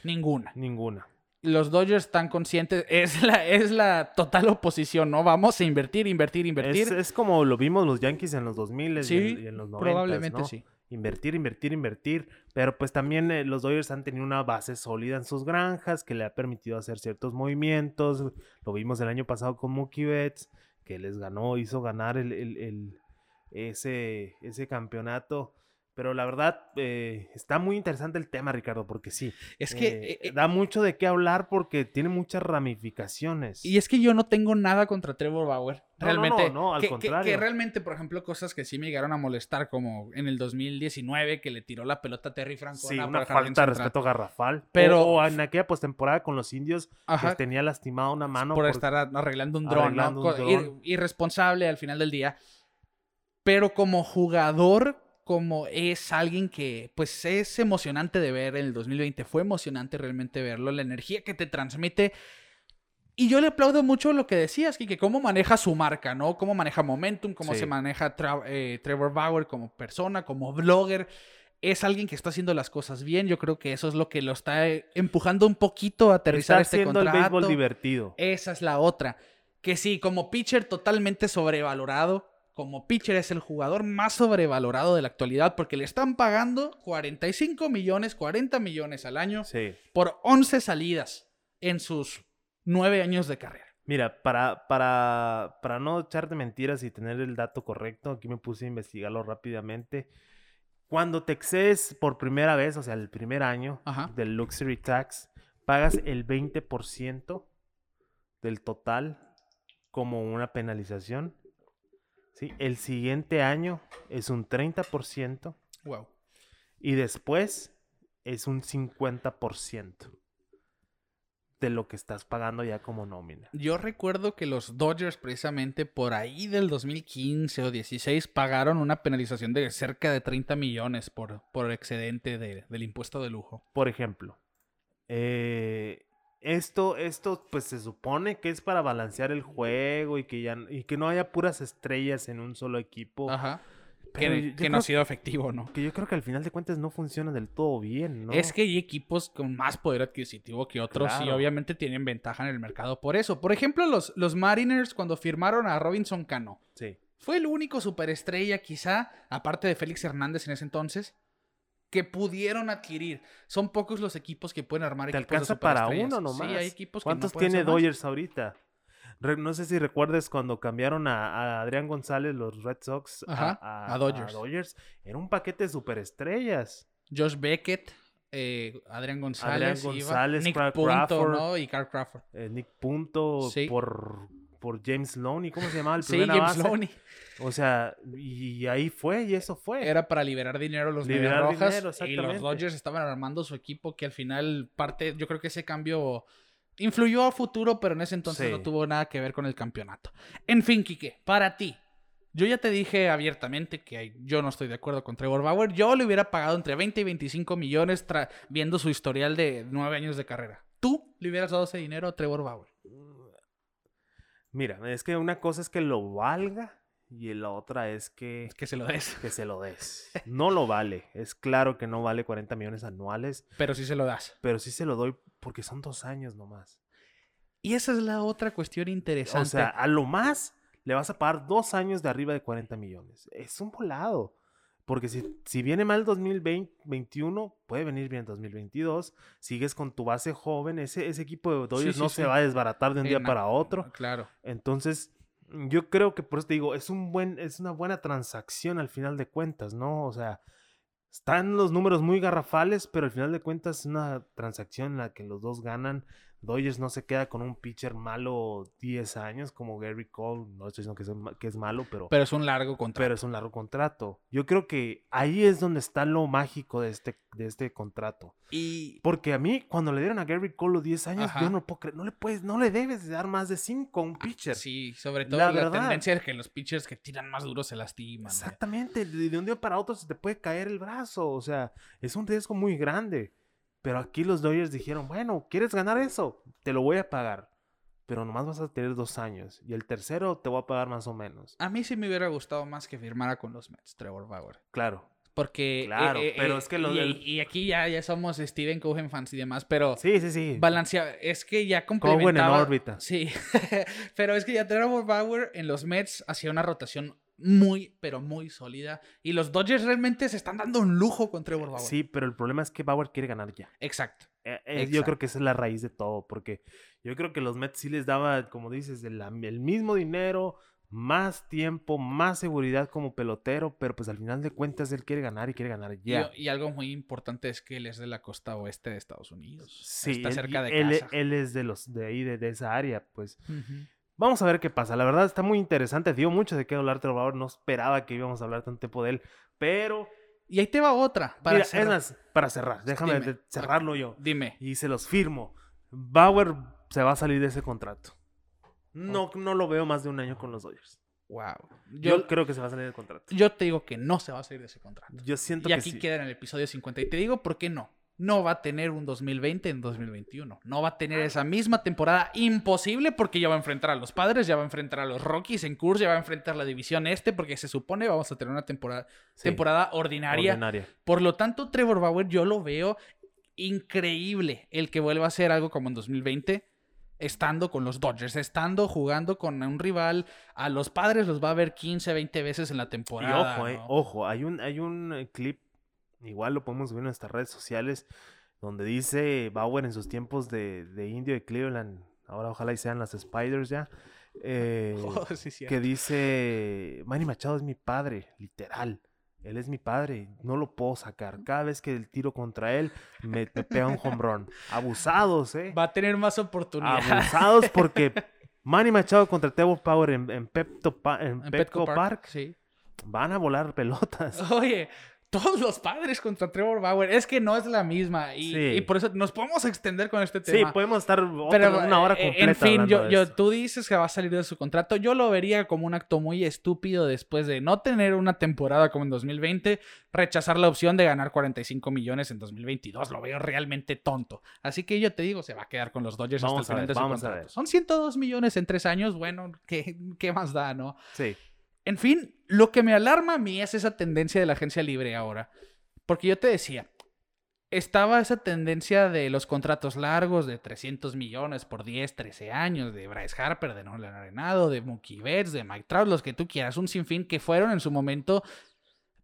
Ninguna. Ninguna. Los Dodgers están conscientes. Es la, es la total oposición, ¿no? Vamos a invertir, invertir, invertir. Es, es como lo vimos los Yankees en los 2000 Sí, y, en, y en los 90. Probablemente sí. Invertir, invertir, invertir. Pero pues también eh, los Dodgers han tenido una base sólida en sus granjas que le ha permitido hacer ciertos movimientos. Lo vimos el año pasado con Mookie Betts, que les ganó, hizo ganar el, el- el- ese, ese campeonato. Pero la verdad, eh, está muy interesante el tema, Ricardo, porque sí. Es que. eh, eh, da mucho de qué hablar porque tiene muchas ramificaciones. Y es que yo no tengo nada contra Trevor Bauer. No, no, Realmente. no, no, al que, que- contrario. que realmente, por ejemplo, cosas que sí me llegaron a molestar, como en el 2019, que le tiró la pelota a Terry Francona Sí, una falta de respeto garrafal. Pero- O, o en aquella postemporada con los indios, Ajá, pues tenía lastimada una mano. por por- estar arreglando un dron. irresponsable al final del día. Pero como jugador, como es alguien que, pues es emocionante de ver en el 2020, fue emocionante realmente verlo, la energía que te transmite. Y yo le aplaudo mucho lo que decías, que cómo maneja su marca, ¿no? Cómo maneja Momentum, cómo Sí. se maneja Tra- eh, Trevor Bauer como persona, como blogger. Es alguien que está haciendo las cosas bien. Yo creo que eso es lo que lo está eh, empujando un poquito a aterrizar está este haciendo el contrato. béisbol divertido. Esa es la otra. Que sí, como pitcher totalmente sobrevalorado. Como pitcher es el jugador más sobrevalorado de la actualidad porque le están pagando 45 millones, 40 millones al año Sí. por 11 salidas en sus 9 años de carrera. Mira, para, para, para no echarte mentiras y tener el dato correcto, aquí me puse a investigarlo rápidamente. Cuando te excedes por primera vez, o sea, el primer año Ajá. del Luxury Tax, pagas el 20% del total como una penalización. ¿Sí? El siguiente año es un 30% Wow. y después es un 50% de lo que estás pagando ya como nómina. Yo recuerdo que los Dodgers, precisamente por ahí del 2015 o 16, pagaron una penalización de cerca de 30 millones por, por excedente de- del impuesto de lujo. Por ejemplo, eh, esto, esto pues se supone que es para balancear el juego y que ya y que no haya puras estrellas en un solo equipo. Ajá. Pero Que, no ha sido efectivo, ¿no? que yo creo que al final de cuentas no funciona del todo bien, ¿no? Es que hay equipos con más poder adquisitivo que otros y obviamente tienen ventaja en el mercado por eso. Por ejemplo, los, los Mariners cuando firmaron a Robinson Cano. Sí. Fue el único superestrella quizá, aparte de Félix Hernández en ese entonces, que pudieron adquirir. Son pocos los equipos que pueden armar Te alcanza para uno nomás. Sí, hay equipos que ¿Cuántos no pueden tiene. Dodgers ahorita? Re- no sé si recuerdes cuando cambiaron a, a Adrián González, los Red Sox, a- Ajá, a, a Dodgers. Era un paquete de superestrellas. Josh Beckett, eh, Adrián González, Nick Punto, Crawford. ¿no? Y Carl Crawford. Eh, Nick Punto Sí. por, por James Loney. ¿Cómo se llamaba el Sí, James base? Loney. O sea, y ahí fue, y eso fue. Era para liberar dinero a los Liberar Rojas. dinero, y los. Dodgers estaban armando su equipo que al final parte, yo creo que ese cambio influyó a futuro, pero en ese entonces Sí. no tuvo nada que ver con el campeonato. En fin, Quique, para ti. Yo ya te dije abiertamente que yo no estoy de acuerdo con Trevor Bauer. Yo le hubiera pagado entre 20 y 25 millones viendo su historial de nueve años de carrera. tú le hubieras dado ese dinero a Trevor Bauer? Mira, es que una cosa es que lo valga y la otra es que, Que se lo des. que se lo des. No lo vale. Es claro que no vale 40 millones anuales, Pero sí se lo das. pero sí se lo doy porque son dos años nomás. Y esa es la otra cuestión interesante. O sea, a lo más le vas a pagar dos años de arriba de 40 millones. Es un volado. Porque si, si viene mal 2021, puede venir bien 2022. Sigues con tu base joven. Ese, ese equipo de Dodgers sí, no sí. se va a desbaratar de un día para otro. Claro. Entonces, yo creo que por eso te digo, es un buen, es una buena transacción al final de cuentas, ¿no? O sea, están los números muy garrafales, pero al final de cuentas es una transacción en la que los dos ganan. Dodgers no se queda con un pitcher malo 10 años como Gary Cole, no estoy diciendo que es, que es malo, pero, Pero es un largo contrato. pero es un largo contrato. Yo creo que ahí es donde está lo mágico de este, de este contrato. Y Porque a mí, cuando le dieron a Gary Cole los 10 años, Ajá. yo no puedo creer, no le puedes, no le debes de dar más de 5 a un pitcher. sí, sobre todo La la, verdad. tendencia es que los pitchers que tiran más duro se lastiman. Exactamente, de, de un día para otro se te puede caer el brazo, o sea, es un riesgo muy grande. Pero aquí los Dodgers dijeron, bueno, ¿quieres ganar eso? Te lo voy a pagar, pero nomás vas a tener dos años y el tercero te voy a pagar más o menos. A mí sí me hubiera gustado más que firmara con los Mets, Trevor Bauer. Claro, Porque. Claro, pero es que lo y, del- y aquí ya, ya somos Steven Cohen fans y demás, pero. sí, sí, sí. Balancea, es que ya Cohen en complementaba. órbita. Sí, pero es que ya Trevor Bauer en los Mets hacía una rotación muy, pero muy sólida. Y los Dodgers realmente se están dando un lujo con Trevor Bauer. Sí, pero el problema es que Bauer quiere ganar ya. Exacto. Eh, eh, yo creo que esa es la raíz de todo, porque yo creo que los Mets sí les daba, como dices, el, el mismo dinero, más tiempo, más seguridad como pelotero, pero pues al final de cuentas él quiere ganar y quiere ganar ya. Y, algo muy importante es que él es de la costa oeste de Estados Unidos. Sí, Está él- cerca de él, casa. él es de los de ahí, de, de esa área, pues. Ujú. Vamos a ver qué pasa. La verdad está muy interesante. Dio mucho de qué hablar Bauer. No esperaba que íbamos a hablar tanto tiempo de él. Pero, Y ahí te va otra. Para mira, cerrar. para cerrar, déjame Dime. cerrarlo yo. Dime. Y se los firmo. Bauer se va a salir de ese contrato. No, no lo veo más de un año con los Dodgers. Wow. Yo, Yo, creo que se va a salir del contrato. yo te digo que no se va a salir de ese contrato. Yo siento Y que aquí sí. queda en el episodio 50. Y te digo por qué no. No va a tener un 2020 en 2021. No va a tener esa misma temporada imposible porque ya va a enfrentar a los padres, ya va a enfrentar a los Rockies en curso, ya va a enfrentar la división este porque se supone vamos a tener una temporada, Sí, temporada ordinaria. ordinaria. Por lo tanto, Trevor Bauer yo lo veo increíble el que vuelva a hacer algo como en 2020. Estando con los Dodgers, estando jugando con un rival, a los padres los va a ver 15, 20 veces en la Y temporada. ojo, eh, ojo, hay un, hay un clip, igual lo podemos subir en nuestras redes sociales, donde dice Bauer en sus tiempos de, de indio de Cleveland, ahora ojalá y sean las Spiders ya, eh, Oh, sí, que dice, Manny Machado es mi padre, literal. Él es mi padre, no lo puedo sacar. Cada vez que el tiro contra él me, me pega un hombrón. Abusados, ¿eh? Va a tener más oportunidades. Abusados porque Manny Machado contra Trevor Power en, en, Pepto en En Petco Park. Sí. van a volar pelotas. Oye, todos los padres contra Trevor Bauer. Es que no es la misma. Y, Sí. y por eso nos podemos extender con este Sí, tema. podemos estar otra- Pero, una hora eh, completa. En fin, yo, yo- tú dices que va a salir de su contrato. Yo lo vería como un acto muy estúpido después de no tener una temporada como en 2020, rechazar la opción de ganar 45 millones en 2022. Lo veo realmente tonto. Así que yo te digo, se va a quedar con los Dodgers Vamos hasta el final ver, de su contrato. Son 102 millones en tres años. Bueno, ¿qué, qué más da, no? Sí. En fin, lo que me alarma a mí es esa tendencia de la agencia libre ahora. Porque yo te decía, estaba esa tendencia de los contratos largos de 300 millones por 10, 13 años, de Bryce Harper, de Nolan Arenado, de Mookie Betts, de Mike Trout, los que tú quieras, un sinfín que fueron en su momento,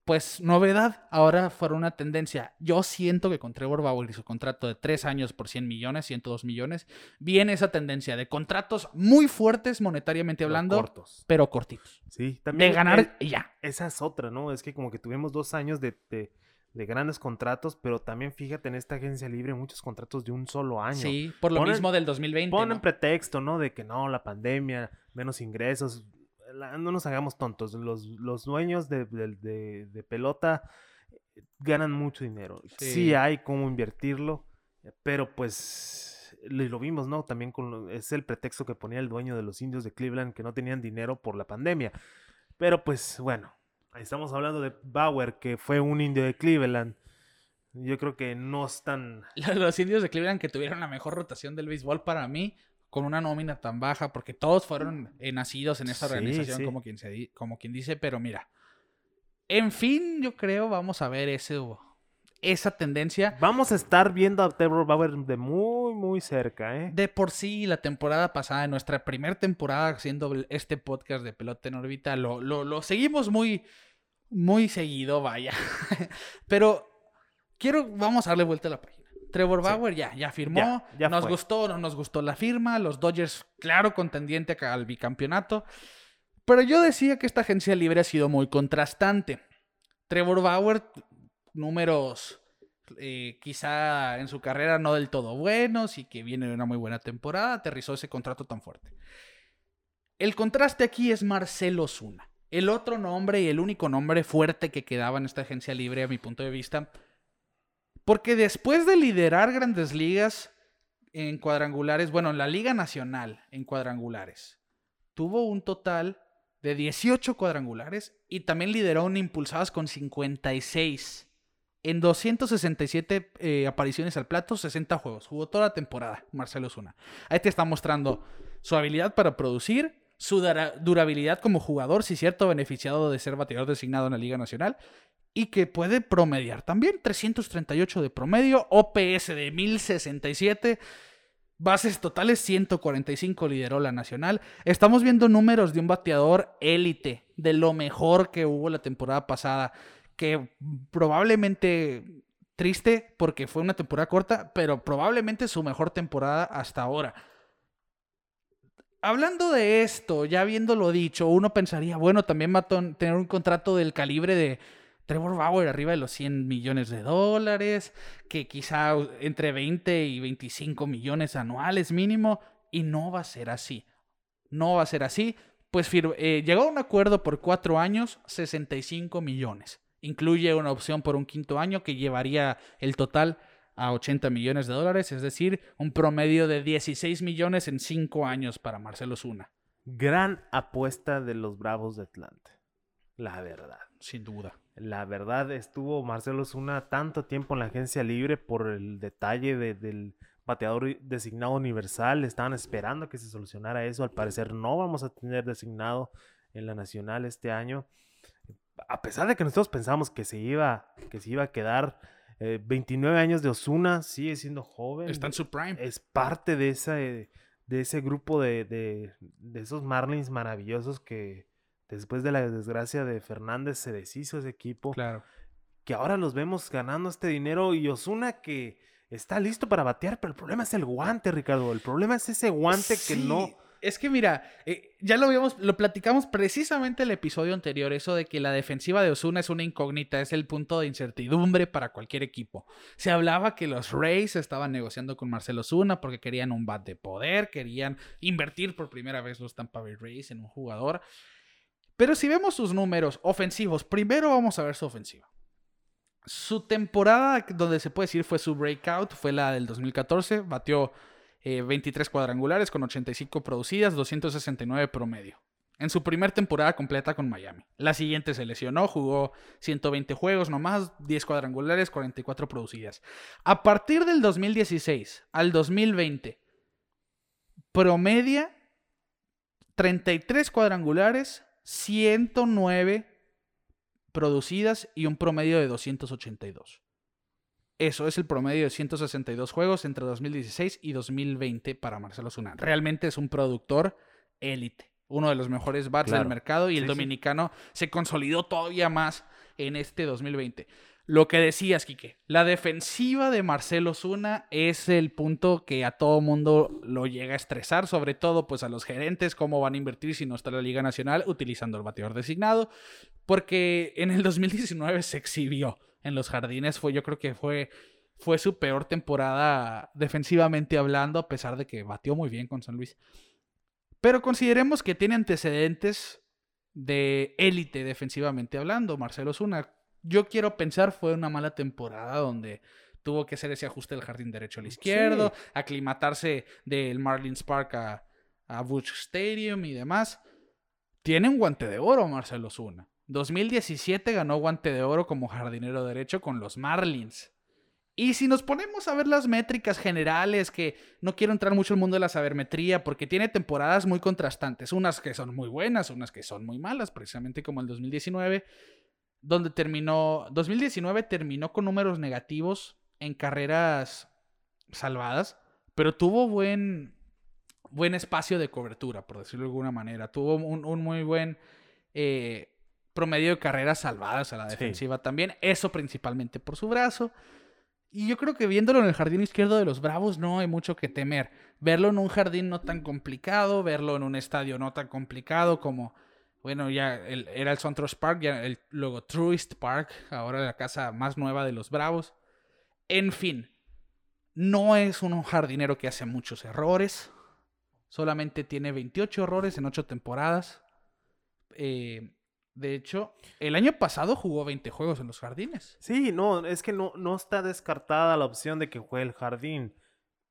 pues novedad, ahora fueron una tendencia. Yo siento que con Trevor Bauer y su contrato de 3 años por 100 millones, 102 millones, viene esa tendencia de contratos muy fuertes monetariamente hablando, cortos. pero cortitos. Sí, De también. ganar eh, y ya. esa es otra, ¿no? Es que como que tuvimos dos años de, de- de grandes contratos, pero también fíjate en esta agencia libre muchos contratos de un solo año. Sí, por lo Ponen- mismo del 2020. Ponen ¿no? pretexto, ¿no? De que no, la pandemia, menos ingresos. La- no nos hagamos tontos. Los, los dueños de, de- de- de pelota eh, ganan mucho dinero. Sí. Sí. hay cómo invertirlo, eh, pero pues lo, vimos, ¿no? También con lo- es el pretexto que ponía el dueño de los indios de Cleveland que no tenían dinero por la pandemia. Pero pues bueno, estamos hablando de Bauer, que fue un indio de Cleveland. Yo creo que no están. Los indios de Cleveland que tuvieron la mejor rotación del béisbol para mí, con una nómina tan baja, porque todos fueron eh, nacidos en esa organización, sí. Como, quien se como quien dice, pero mira. En fin, yo creo vamos a ver ese, esa tendencia. Vamos a estar viendo a Trevor Bauer de muy, muy cerca, ¿eh? De por sí, la temporada pasada, nuestra primera temporada haciendo este podcast de Pelota en órbita, lo, lo, lo seguimos muy, muy seguido, vaya. Pero quiero, vamos a darle vuelta a la página. Trevor Sí. Bauer ya, ya firmó. Ya, ya nos fue. gustó o no nos gustó la firma. Los Dodgers, claro, contendiente al bicampeonato. Pero yo decía que esta agencia libre ha sido muy contrastante. Trevor Bauer, números eh, quizá en su carrera no del todo buenos y que viene de una muy buena temporada, aterrizó ese contrato tan fuerte. El contraste aquí es Marcelo Zuna. El otro nombre y el único nombre fuerte que quedaba en esta agencia libre, a mi punto de vista. Porque después de liderar grandes ligas en cuadrangulares, bueno, en la Liga Nacional en cuadrangulares, tuvo un total de 18 cuadrangulares y también lideró en impulsadas con 56. En 267 eh, apariciones al plato, 60 juegos. Jugó toda la temporada, Marcelo Zuna. Ahí te está mostrando su habilidad para producir, su dura- durabilidad como jugador, si cierto, beneficiado de ser bateador designado en la Liga Nacional, y que puede promediar también 338 de promedio, OPS de 1067, bases totales 145 lideró la Nacional. Estamos viendo números de un bateador élite, de lo mejor que hubo la temporada pasada, que probablemente triste porque fue una temporada corta, pero probablemente su mejor temporada hasta ahora. Hablando de esto, ya habiéndolo dicho, uno pensaría, bueno, también va a tener un contrato del calibre de Trevor Bauer arriba de los 100 millones de dólares, que quizá entre 20 y 25 millones anuales mínimo, y no va a ser así. No va a ser así, pues eh, llegó a un acuerdo por cuatro años, 65 millones. Incluye una opción por un quinto año que llevaría el total a 80 millones de dólares, es decir, un promedio de 16 millones en cinco años para Marcelo Zuna, Gran apuesta de los Bravos de Atlanta. La verdad. sin duda. La verdad estuvo Marcelo Zuna tanto tiempo en la agencia libre por el detalle de- del bateador designado universal. Estaban esperando que se solucionara eso. Al parecer no vamos a tener designado en la nacional este año. A pesar de que nosotros pensamos que se iba, que se iba a quedar eh, 29 años de Osuna, sigue siendo joven. Está en su prime. es parte de ese, de ese grupo de, de, de esos Marlins maravillosos que después de la desgracia de Fernández se deshizo ese equipo. Claro. Que ahora los vemos ganando este dinero y Osuna que está listo para batear, pero el problema es el guante, Ricardo. El problema es ese guante que no... Es que mira, eh, ya lo vimos, lo platicamos precisamente el episodio anterior, eso de que la defensiva de Osuna es una incógnita, es el punto de incertidumbre para cualquier equipo. Se hablaba que los Rays estaban negociando con Marcelo Osuna porque querían un bat de poder, querían invertir por primera vez los Tampa Bay Rays en un jugador. Pero si vemos sus números ofensivos, primero vamos a ver su ofensiva. Su temporada, donde se puede decir fue su breakout, fue la del 2014. Batió eh, 23 cuadrangulares con 85 producidas, 269 promedio. En su primer temporada completa con Miami. La siguiente se lesionó, jugó 120 juegos nomás, 10 cuadrangulares, 44 producidas. A partir del 2016 al 2020, promedia 33 cuadrangulares, 109 producidas y un promedio de 282. Eso es el promedio de 162 juegos entre 2016 y 2020 para Marcelo Zuna. Realmente es un productor élite, uno de los mejores bats Claro. del mercado y el Sí, sí. dominicano se consolidó todavía más en este 2020. Lo que decías, Quique, la defensiva de Marcelo Zuna es el punto que a todo mundo lo llega a estresar, sobre todo pues a los gerentes, cómo van a invertir si no está la Liga Nacional utilizando el bateador designado, porque en el 2019 se exhibió en los jardines, fue yo creo que fue fue su peor temporada defensivamente hablando, a pesar de que batió muy bien con San Luis. Pero consideremos que tiene antecedentes de élite defensivamente hablando, Marcelo Zuna. Yo quiero pensar fue una mala temporada donde tuvo que hacer ese ajuste del jardín derecho al izquierdo, aclimatarse del Marlins Park a, a Busch Stadium y demás. Tiene un guante de oro Marcelo Zuna. 2017 ganó guante de oro como jardinero derecho con los Marlins. Y si nos ponemos a ver las métricas generales, que no quiero entrar mucho en el mundo de la sabermetría, porque tiene temporadas muy contrastantes, unas que son muy buenas, unas que son muy malas, precisamente como el 2019, donde terminó, 2019 terminó con números negativos en carreras salvadas, pero tuvo buen, buen espacio de cobertura, por decirlo de alguna manera, tuvo un, un muy buen... Eh, promedio de carreras salvadas a la defensiva también, eso principalmente por su brazo. Y yo creo que viéndolo en el jardín izquierdo de los Bravos no hay mucho que temer. Verlo en un jardín no tan complicado, verlo en un estadio no tan complicado como, bueno, ya era el Suntrust Park, ya el, luego Truist Park, ahora la casa más nueva de los Bravos. En fin, no es un jardinero que hace muchos errores. Solamente tiene 28 errores en 8 temporadas. Eh, de hecho, el año pasado jugó 20 juegos en los jardines. Sí, no, es que no, no está descartada la opción de que juegue el jardín.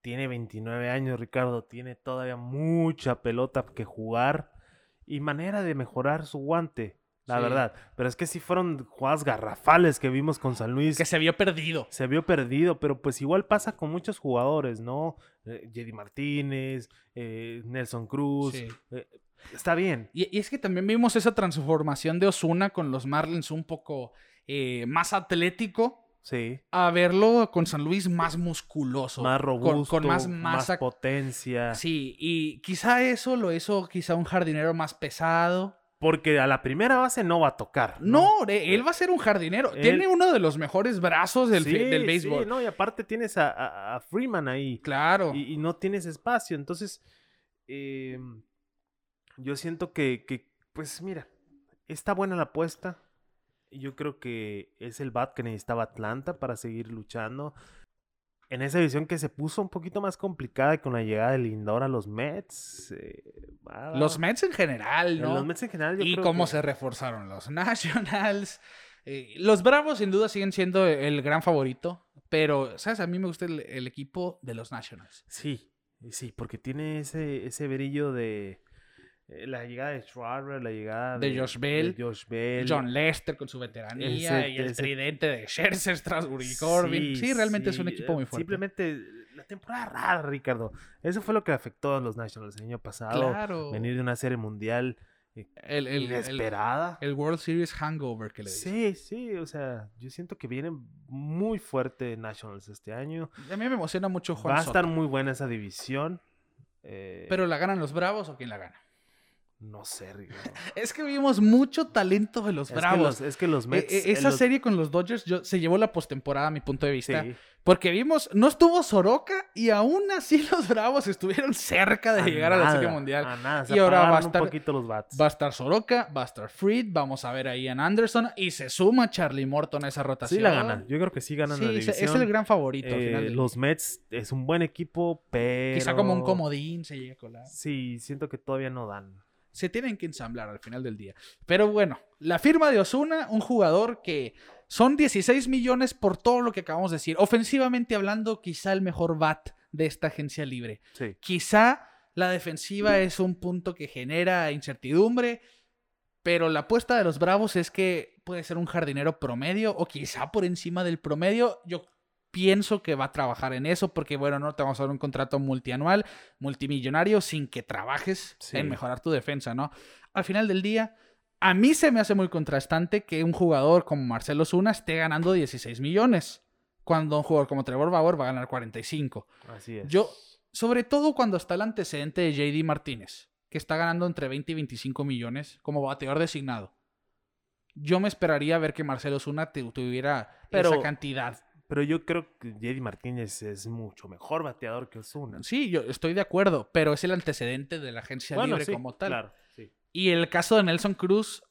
Tiene 29 años, Ricardo. Tiene todavía mucha pelota que jugar y manera de mejorar su guante. La verdad. Pero es que sí fueron jugadas garrafales que vimos con San Luis. Que se vio perdido. Se vio perdido, pero pues igual pasa con muchos jugadores, ¿no? Eh, Martínez, eh, Nelson Cruz. Eh, Está bien. Y, es que también vimos esa transformación de Osuna con los Marlins un poco eh, más atlético. Sí. A verlo con San Luis más musculoso. Más robusto. Con, más masa. Más potencia. Sí, y quizá eso lo hizo quizá un jardinero más pesado. Porque a la primera base no va a tocar. No, él va a ser un jardinero. Tiene uno de los mejores brazos del, del béisbol. Sí, no, y aparte tienes a, Freeman ahí. Claro. Y, y, no tienes espacio. Entonces, eh, yo siento que, que, pues mira, está buena la apuesta. Yo creo que es el bat que necesitaba Atlanta para seguir luchando. En esa división que se puso un poquito más complicada con la llegada de Lindor a los Mets. Eh, los Mets en general, ¿no? Los Mets en general. Yo y cómo se reforzaron los Nationals. Eh, los Bravos sin duda siguen siendo el gran favorito. Pero, ¿sabes? A mí me gusta el, el equipo de los Nationals. Sí, sí, porque tiene ese, ese brillo de la llegada de Schwarber, la llegada de, Josh, Bell, Bell, John Lester con su veteranía y el tridente de Scherzer, Strasburg y Corbin. Sí, realmente es un equipo muy fuerte. Simplemente la temporada rara, Ricardo. Eso fue lo que afectó a los Nationals el año pasado. Claro. Venir de una serie mundial eh, el, el, inesperada. El, World Series hangover que le dicen. Sí, sí, o sea, yo siento que viene muy fuerte Nationals este año. A mí me emociona mucho Juan Va a estar muy buena esa división. Eh, ¿Pero la ganan los Bravos o quién la gana? No sé, Es que vimos mucho talento de los Bravos. es que los e, Mets. E, esa serie con los Dodgers se llevó la postemporada, a mi punto de vista. Porque vimos, no estuvo Soroka y aún así los Bravos estuvieron cerca de llegar a la Serie Mundial. y ahora va a estar, los bats. va a estar Soroka, va a estar Freed, vamos a ver a Ian Anderson y se suma Charlie Morton a esa rotación. Sí la ganan, yo creo que sí ganan la división. Es el gran favorito. Eh, los Mets es un buen equipo, pero... Quizá como un comodín se llega a colar. Sí, siento que todavía no dan se tienen que ensamblar al final del día. Pero bueno, la firma de Osuna, un jugador que son 16 millones por todo lo que acabamos de decir. Ofensivamente hablando, quizá el mejor bat de esta agencia libre. Quizá la defensiva es un punto que genera incertidumbre, pero la apuesta de los Bravos es que puede ser un jardinero promedio o quizá por encima del promedio. Yo pienso que va a trabajar en eso porque, bueno, no te vamos a dar un contrato multianual, multimillonario, sin que trabajes en mejorar tu defensa, ¿no? Al final del día, a mí se me hace muy contrastante que un jugador como Marcelo Zuna esté ganando 16 millones, cuando un jugador como Trevor Bauer va a ganar 45. Así es. Yo, sobre todo cuando está el antecedente de JD Martínez, que está ganando entre 20 y 25 millones como bateador designado. Yo me esperaría ver que Marcelo Zuna tuviera esa cantidad. Pero yo creo que JD Martínez es mucho mejor bateador que Osuna. Sí, yo estoy de acuerdo, pero es el antecedente de la agencia libre como tal. Claro, sí. Y el caso de Nelson Cruz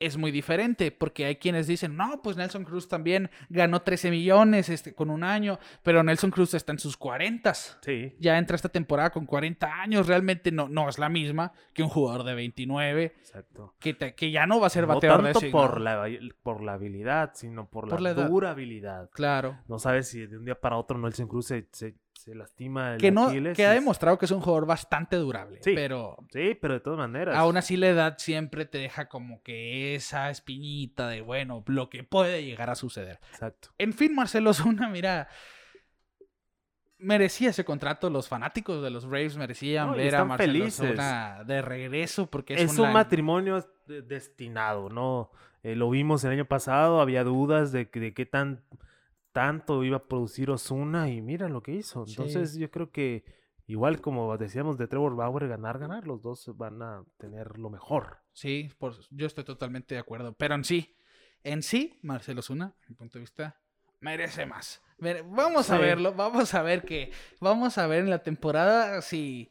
es muy diferente, porque hay quienes dicen, no, pues Nelson Cruz también ganó 13 millones este, con un año, pero Nelson Cruz está en sus 40. Sí. Ya entra esta temporada con 40 años, realmente no, no es la misma que un jugador de 29. Exacto. Que, que ya no va a ser bateador no tanto por la, por la habilidad, sino por, la, durabilidad. Claro. No sabes si de un día para otro Nelson Cruz se se lastima el que no que ha demostrado que es un jugador bastante durable sí, pero sí pero de todas maneras aún así la edad siempre te deja como que esa espinita de bueno lo que puede llegar a suceder exacto en fin Marcelo Zuna mira merecía ese contrato. Los fanáticos de los Braves merecían No, ver a Marcelo felices. Osuna de regreso porque es, Es, un matrimonio de- destinado, ¿no? Eh, lo vimos el año pasado, había dudas de, de qué tan tanto iba a producir Osuna y mira lo que hizo. Sí. Entonces yo creo que igual como decíamos de Trevor Bauer, ganar, ganar, los dos van a tener lo mejor. Sí, por- yo estoy totalmente de acuerdo. Pero en sí, en sí, Marcelo Zuna, a mi punto de vista, merece más. Mere- Vamos a verlo, vamos a ver que, vamos a ver en la temporada si,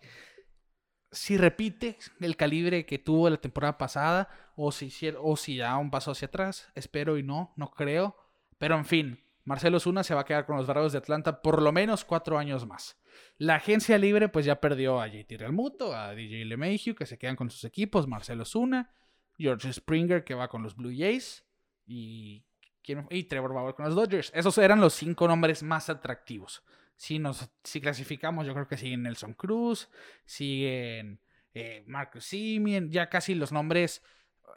si repite el calibre que tuvo la temporada pasada o si, o si da un paso hacia atrás. Espero y no, no creo. Pero en fin, Marcelo Zuna se va a quedar con los Bravos de Atlanta por lo menos cuatro años más. La agencia libre pues ya perdió a JT Realmuto, a DJ LeMahieu, que se quedan con sus equipos, Marcelo Zuna, George Springer, que va con los Blue Jays, y, ¿quién- y Trevor Bauer con los Dodgers. Esos eran los cinco nombres más atractivos. Si, nos, si clasificamos, yo creo que siguen Nelson Cruz, siguen eh, Marcus Simeon, ya casi los nombres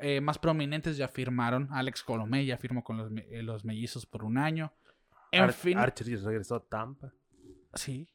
eh, más prominentes ya firmaron. Alex Colomé ya firmó con los, eh, los mellizos por un año. En Ar- fin, Archer regresó a Tampa. sí.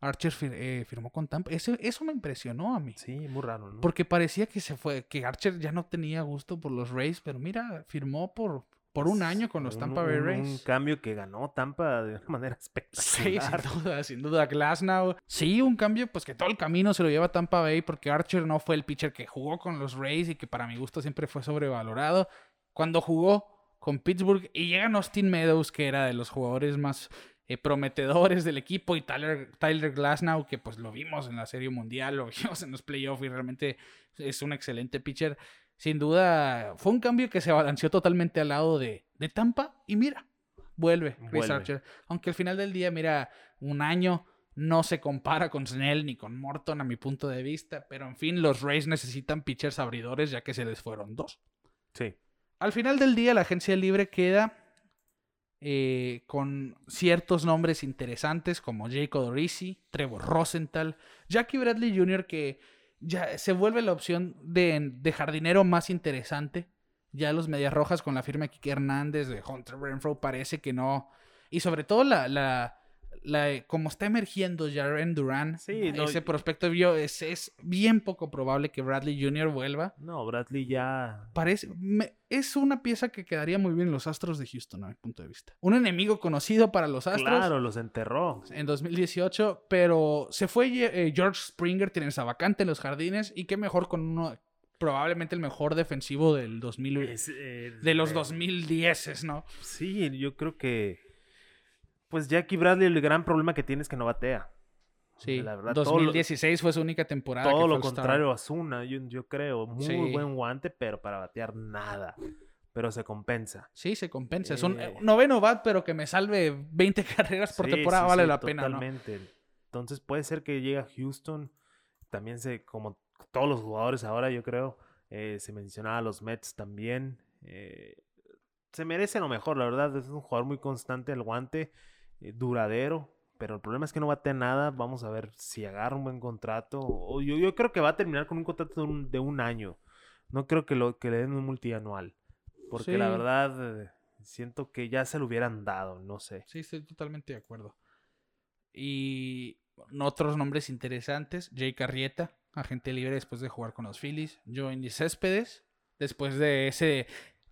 Archer fir- eh, firmó con Tampa. Eso, eso me impresionó a mí. Sí, muy raro, ¿no? Porque parecía que se fue, que Archer ya no tenía gusto por los Rays, pero mira, firmó por, por un año con los Un- Tampa Bay Rays. Un cambio que ganó Tampa de una manera Sí, espectacular. sin duda, sin duda. Glasnow. Sí, un cambio, pues que todo el camino se lo lleva Tampa Bay porque Archer no fue el pitcher que jugó con los Rays y que para mi gusto siempre fue sobrevalorado. Cuando jugó con Pittsburgh y llegan Austin Meadows, que era de los jugadores más eh, prometedores del equipo, y Tyler, Tyler Glasnow, que pues lo vimos en la Serie Mundial, lo vimos en los playoffs y realmente es un excelente pitcher. Sin duda, fue un cambio que se balanceó totalmente al lado de, de Tampa y mira, vuelve Chris Vuelve. Archer. Aunque al final del día, mira, un año no se compara con Snell ni con Morton a mi punto de vista, pero en fin, los Rays necesitan pitchers abridores ya que se les fueron dos. Sí. Al final del día, la agencia libre queda eh, con ciertos nombres interesantes como Jake Odorizzi, Trevor Rosenthal, Jackie Bradley Jr., que ya se vuelve la opción de, de jardinero más interesante. Ya los Medias Rojas con la firma de Kike Hernández, de Hunter Renfro, parece que no. Y sobre todo la, la, la como está emergiendo Jaren Duran, Sí, no, ese prospecto vio, es, es bien poco probable que Bradley Jr. vuelva. No, Bradley ya. Parece, me- es una pieza que quedaría muy bien en los Astros de Houston, a mi punto de vista. Un enemigo conocido para los Astros Claro, los enterró. en 2018, pero se fue eh, George Springer, tiene esa vacante en los jardines, y qué mejor con uno, probablemente el mejor defensivo del 2000, Es, eh, de los eh, 2010, ¿no? Sí, yo creo que. Pues Jackie Bradley, el gran problema que tiene es que no batea. Sí, La verdad, todo lo- 2016 fue su única temporada. Todo lo contrario a Zuna, yo, yo creo. Muy Sí. buen guante, pero para batear nada. Pero se compensa. Sí, se compensa. Es un Eh. eh, noveno bat, pero que me salve 20 carreras por Sí, temporada sí, vale la pena, ¿no? Totalmente. Entonces puede ser que llegue a Houston. También se, como todos los jugadores ahora, yo creo, eh, se mencionaba a los Mets también. eh, se merece lo mejor, la verdad. Es un jugador muy constante al guante, eh, duradero. Pero el problema es que no batea nada. Vamos a ver si agarra un buen contrato. O yo, yo creo que va a terminar con un contrato de un, de un año. No creo que, lo, que le den un multianual. Porque la verdad, eh, siento que ya se lo hubieran dado. No sé. Sí, estoy totalmente de acuerdo. Y otros nombres interesantes, Jake Arrieta, agente libre después de jugar con los Phillies, Joey Céspedes, después de ese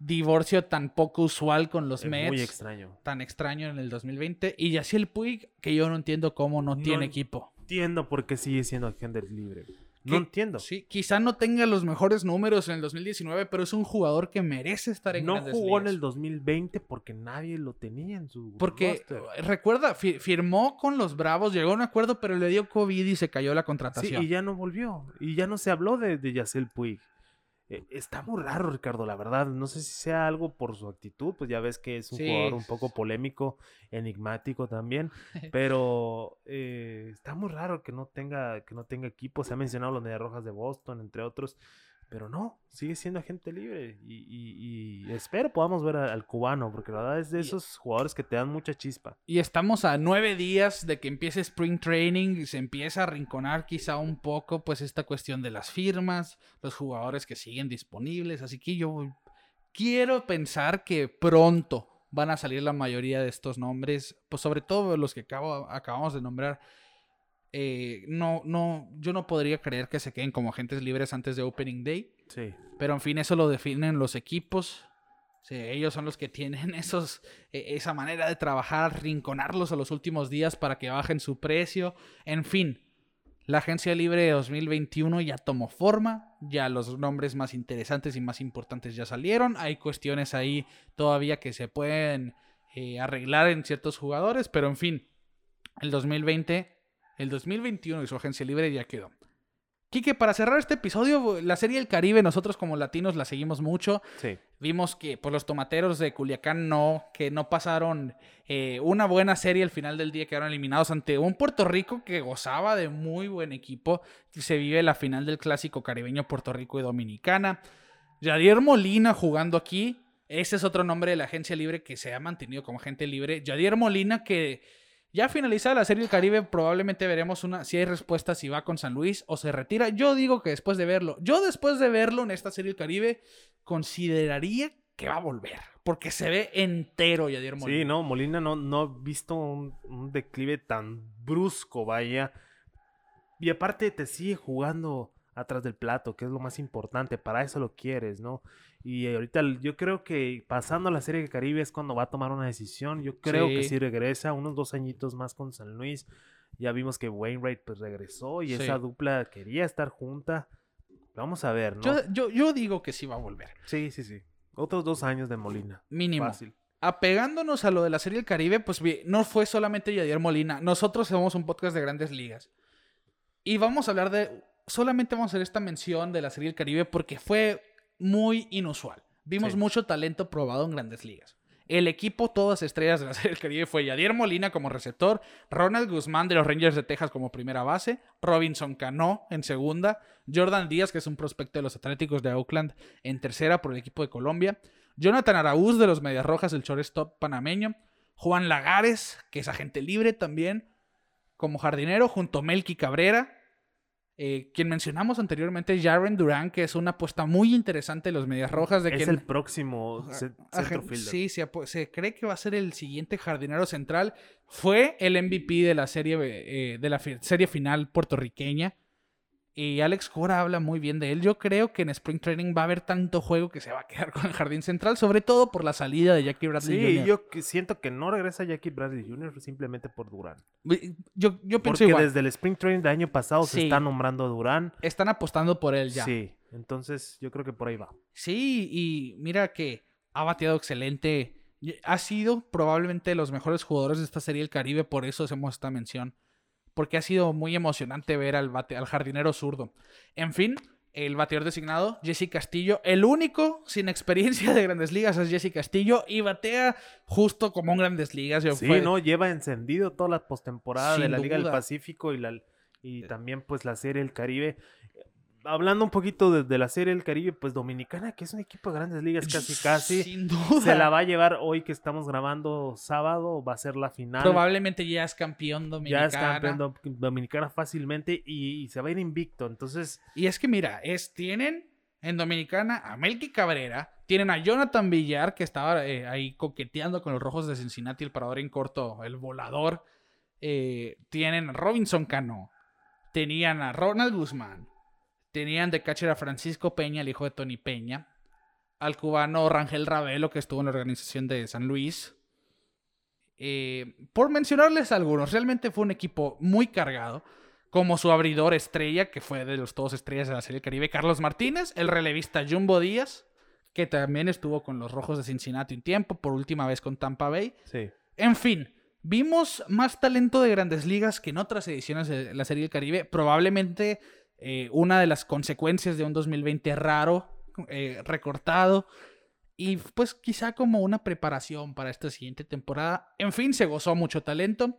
divorcio tan poco usual con los Es Mets, muy extraño. tan extraño en el 2020, y Yaciel Puig, que yo no entiendo cómo no, No tiene en- equipo. entiendo por qué sigue siendo agente libre. No entiendo. Sí, quizá no tenga los mejores números en el 2019, pero es un jugador que merece estar en No grandes jugó en el 2020 porque nadie lo tenía en su Porque, roster. recuerda, fi- firmó con los Bravos, llegó a un acuerdo, pero le dio COVID y se cayó la Sí, contratación. y ya no volvió. Y ya no se habló de, de Yacel Puig. Eh, está muy raro, Ricardo, la verdad. No sé si sea algo por su actitud, pues ya ves que es un Sí. jugador un poco polémico, enigmático también. Pero eh, está muy raro que no tenga, que no tenga equipo. Se ha mencionado los Medias Rojas de Boston, entre otros. Pero no, sigue siendo agente libre. Y, y- y espero podamos ver a- al cubano, porque la verdad es de esos jugadores que te dan mucha chispa. Y estamos a nueve días de que empiece Spring Training y se empieza a arrinconar quizá un poco pues esta cuestión de las firmas, los jugadores que siguen disponibles. Así que yo quiero pensar que pronto, van a salir la mayoría de estos nombres, pues sobre todo los que acabo, acabamos de nombrar. Eh, no, no, yo no podría creer que se queden como agentes libres antes de Opening Day. Sí. Pero en fin, eso lo definen los equipos. Sí, ellos son los que tienen esos, e, esa manera de trabajar, rinconarlos a los últimos días para que bajen su precio. En fin, la agencia libre de 2021 ya tomó forma, ya los nombres más interesantes y más importantes ya salieron. Hay cuestiones ahí todavía que se pueden eh, arreglar en ciertos jugadores, pero en fin, el 2020, el 2021 y su agencia libre ya quedó. Quique, para cerrar este episodio, la serie del Caribe, nosotros como latinos la seguimos mucho. Sí. Vimos que pues, los tomateros de Culiacán no, que no pasaron eh, una buena serie al final del día, quedaron eliminados ante un Puerto Rico que gozaba de muy buen equipo. Se vive la final del clásico caribeño Puerto Rico y Dominicana. Yadier Molina jugando aquí. Ese es otro nombre de la agencia libre que se ha mantenido como agente libre. Yadier Molina que ya finalizada la Serie del Caribe, probablemente veremos una, si hay respuesta si va con San Luis o se retira. Yo digo que después de verlo, yo después de verlo en esta Serie del Caribe, consideraría que va a volver. Porque se ve entero Yadier Molina. Sí, no, Molina no, no he visto un, un declive tan brusco, vaya. Y aparte te sigue jugando atrás del plato, que es lo más importante, para eso lo quieres, ¿no? Y ahorita yo creo que pasando a la Serie de Caribe es cuando va a tomar una decisión. Yo creo que Sí. si regresa unos dos añitos más con San Luis. Ya vimos que Wainwright pues regresó y Sí. esa dupla quería estar junta. Vamos a ver, ¿no? yo, yo, yo digo que sí va a volver. Sí, sí, sí. Otros dos años de Molina. Mínimo. Fácil. Apegándonos a lo de la Serie del Caribe, pues no fue solamente Yadier Molina. Nosotros somos un podcast de grandes ligas. Y vamos a hablar de. Solamente vamos a hacer esta mención de la Serie del Caribe porque fue muy inusual. Vimos Sí. mucho talento probado en grandes ligas. El equipo, todas estrellas de la Serie del Caribe, fue Yadier Molina como receptor, Ronald Guzmán de los Rangers de Texas como primera base, Robinson Cano en segunda, Jordan Díaz, que es un prospecto de los Atléticos de Oakland, en tercera por el equipo de Colombia, Jonathan Araúz de los Medias Rojas, el shortstop panameño, Juan Lagares, que es agente libre también, como jardinero, junto a Melky Cabrera, eh, quien mencionamos anteriormente, Jaren Durán, que es una apuesta muy interesante de los Medias Rojas. De es quien, el próximo centrofielder. Sí, se, cree que va a ser el siguiente jardinero central. Fue el MVP de la serie, eh, de la serie final puertorriqueña. Y Alex Cora habla muy bien de él. Yo creo que en Spring Training va a haber tanto juego que se va a quedar con el jardín central, sobre todo por la salida de Jackie Bradley Sí, Jr. yo siento que no regresa Jackie Bradley Jr. simplemente por Durán. Yo, yo pienso Porque igual. desde el Spring Training del año pasado se está nombrando Durán. Están apostando por él ya. Sí, entonces yo creo que por ahí va. Sí, y mira que ha bateado excelente. Ha sido probablemente de los mejores jugadores de esta serie del Caribe, por eso hacemos esta mención. Porque ha sido muy emocionante ver al, bate- al jardinero zurdo. En fin, el bateador designado, Jesse Castillo. El único sin experiencia de grandes ligas es Jesse Castillo y batea justo como un grandes ligas. Sí, fue- no, lleva encendido toda la postemporada de la Liga del. Pacífico y, la, y también pues la Serie del Caribe. Hablando un poquito de, de la Serie del Caribe, pues Dominicana, que es un equipo de grandes ligas casi casi, Sin duda. se la va a llevar hoy que estamos grabando sábado, va a ser la final. Probablemente ya es campeón ya dominicana. es campeón dom- Dominicana fácilmente y, y se va a ir invicto. Entonces, Y es que mira, es, tienen en Dominicana a Melky Cabrera, tienen a Jonathan Villar, que estaba eh, ahí coqueteando con los rojos de Cincinnati, el parador en corto, el volador. Eh, tienen a Robinson Cano, tenían a Ronald Guzmán, tenían de catcher a Francisco Peña, el hijo de Tony Peña, al cubano Rangel Ravelo, que estuvo en la organización de San Luis. Eh, por mencionarles algunos, realmente fue un equipo muy cargado como su abridor estrella, que fue de los todos estrellas de la Serie del Caribe, Carlos Martínez, el relevista Jumbo Díaz, que también estuvo con los Rojos de Cincinnati un tiempo, por última vez con Tampa Bay. sí. En fin, vimos más talento de grandes ligas que en otras ediciones de la Serie del Caribe. Probablemente eh, una de las consecuencias de un 2020 raro, eh, recortado. Y pues quizá como una preparación para esta siguiente temporada. En fin, se gozó mucho talento.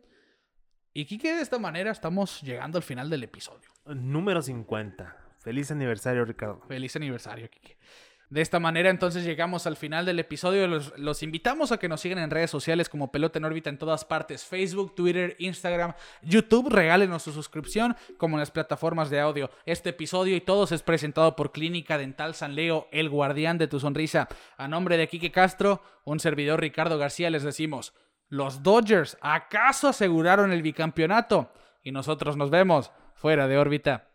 Y Kike, de esta manera estamos llegando al final del episodio. Número 50. Feliz aniversario, Ricardo. Feliz aniversario, Kike. De esta manera entonces llegamos al final del episodio. Los, invitamos a que nos sigan en redes sociales como Pelota en órbita en todas partes. Facebook, Twitter, Instagram, YouTube. Regálenos su suscripción como en las plataformas de audio. Este episodio y todos es presentado por Clínica Dental San Leo, el guardián de tu sonrisa. A nombre de Quique Castro, un servidor Ricardo García les decimos, los Dodgers acaso aseguraron el bicampeonato y nosotros nos vemos fuera de órbita.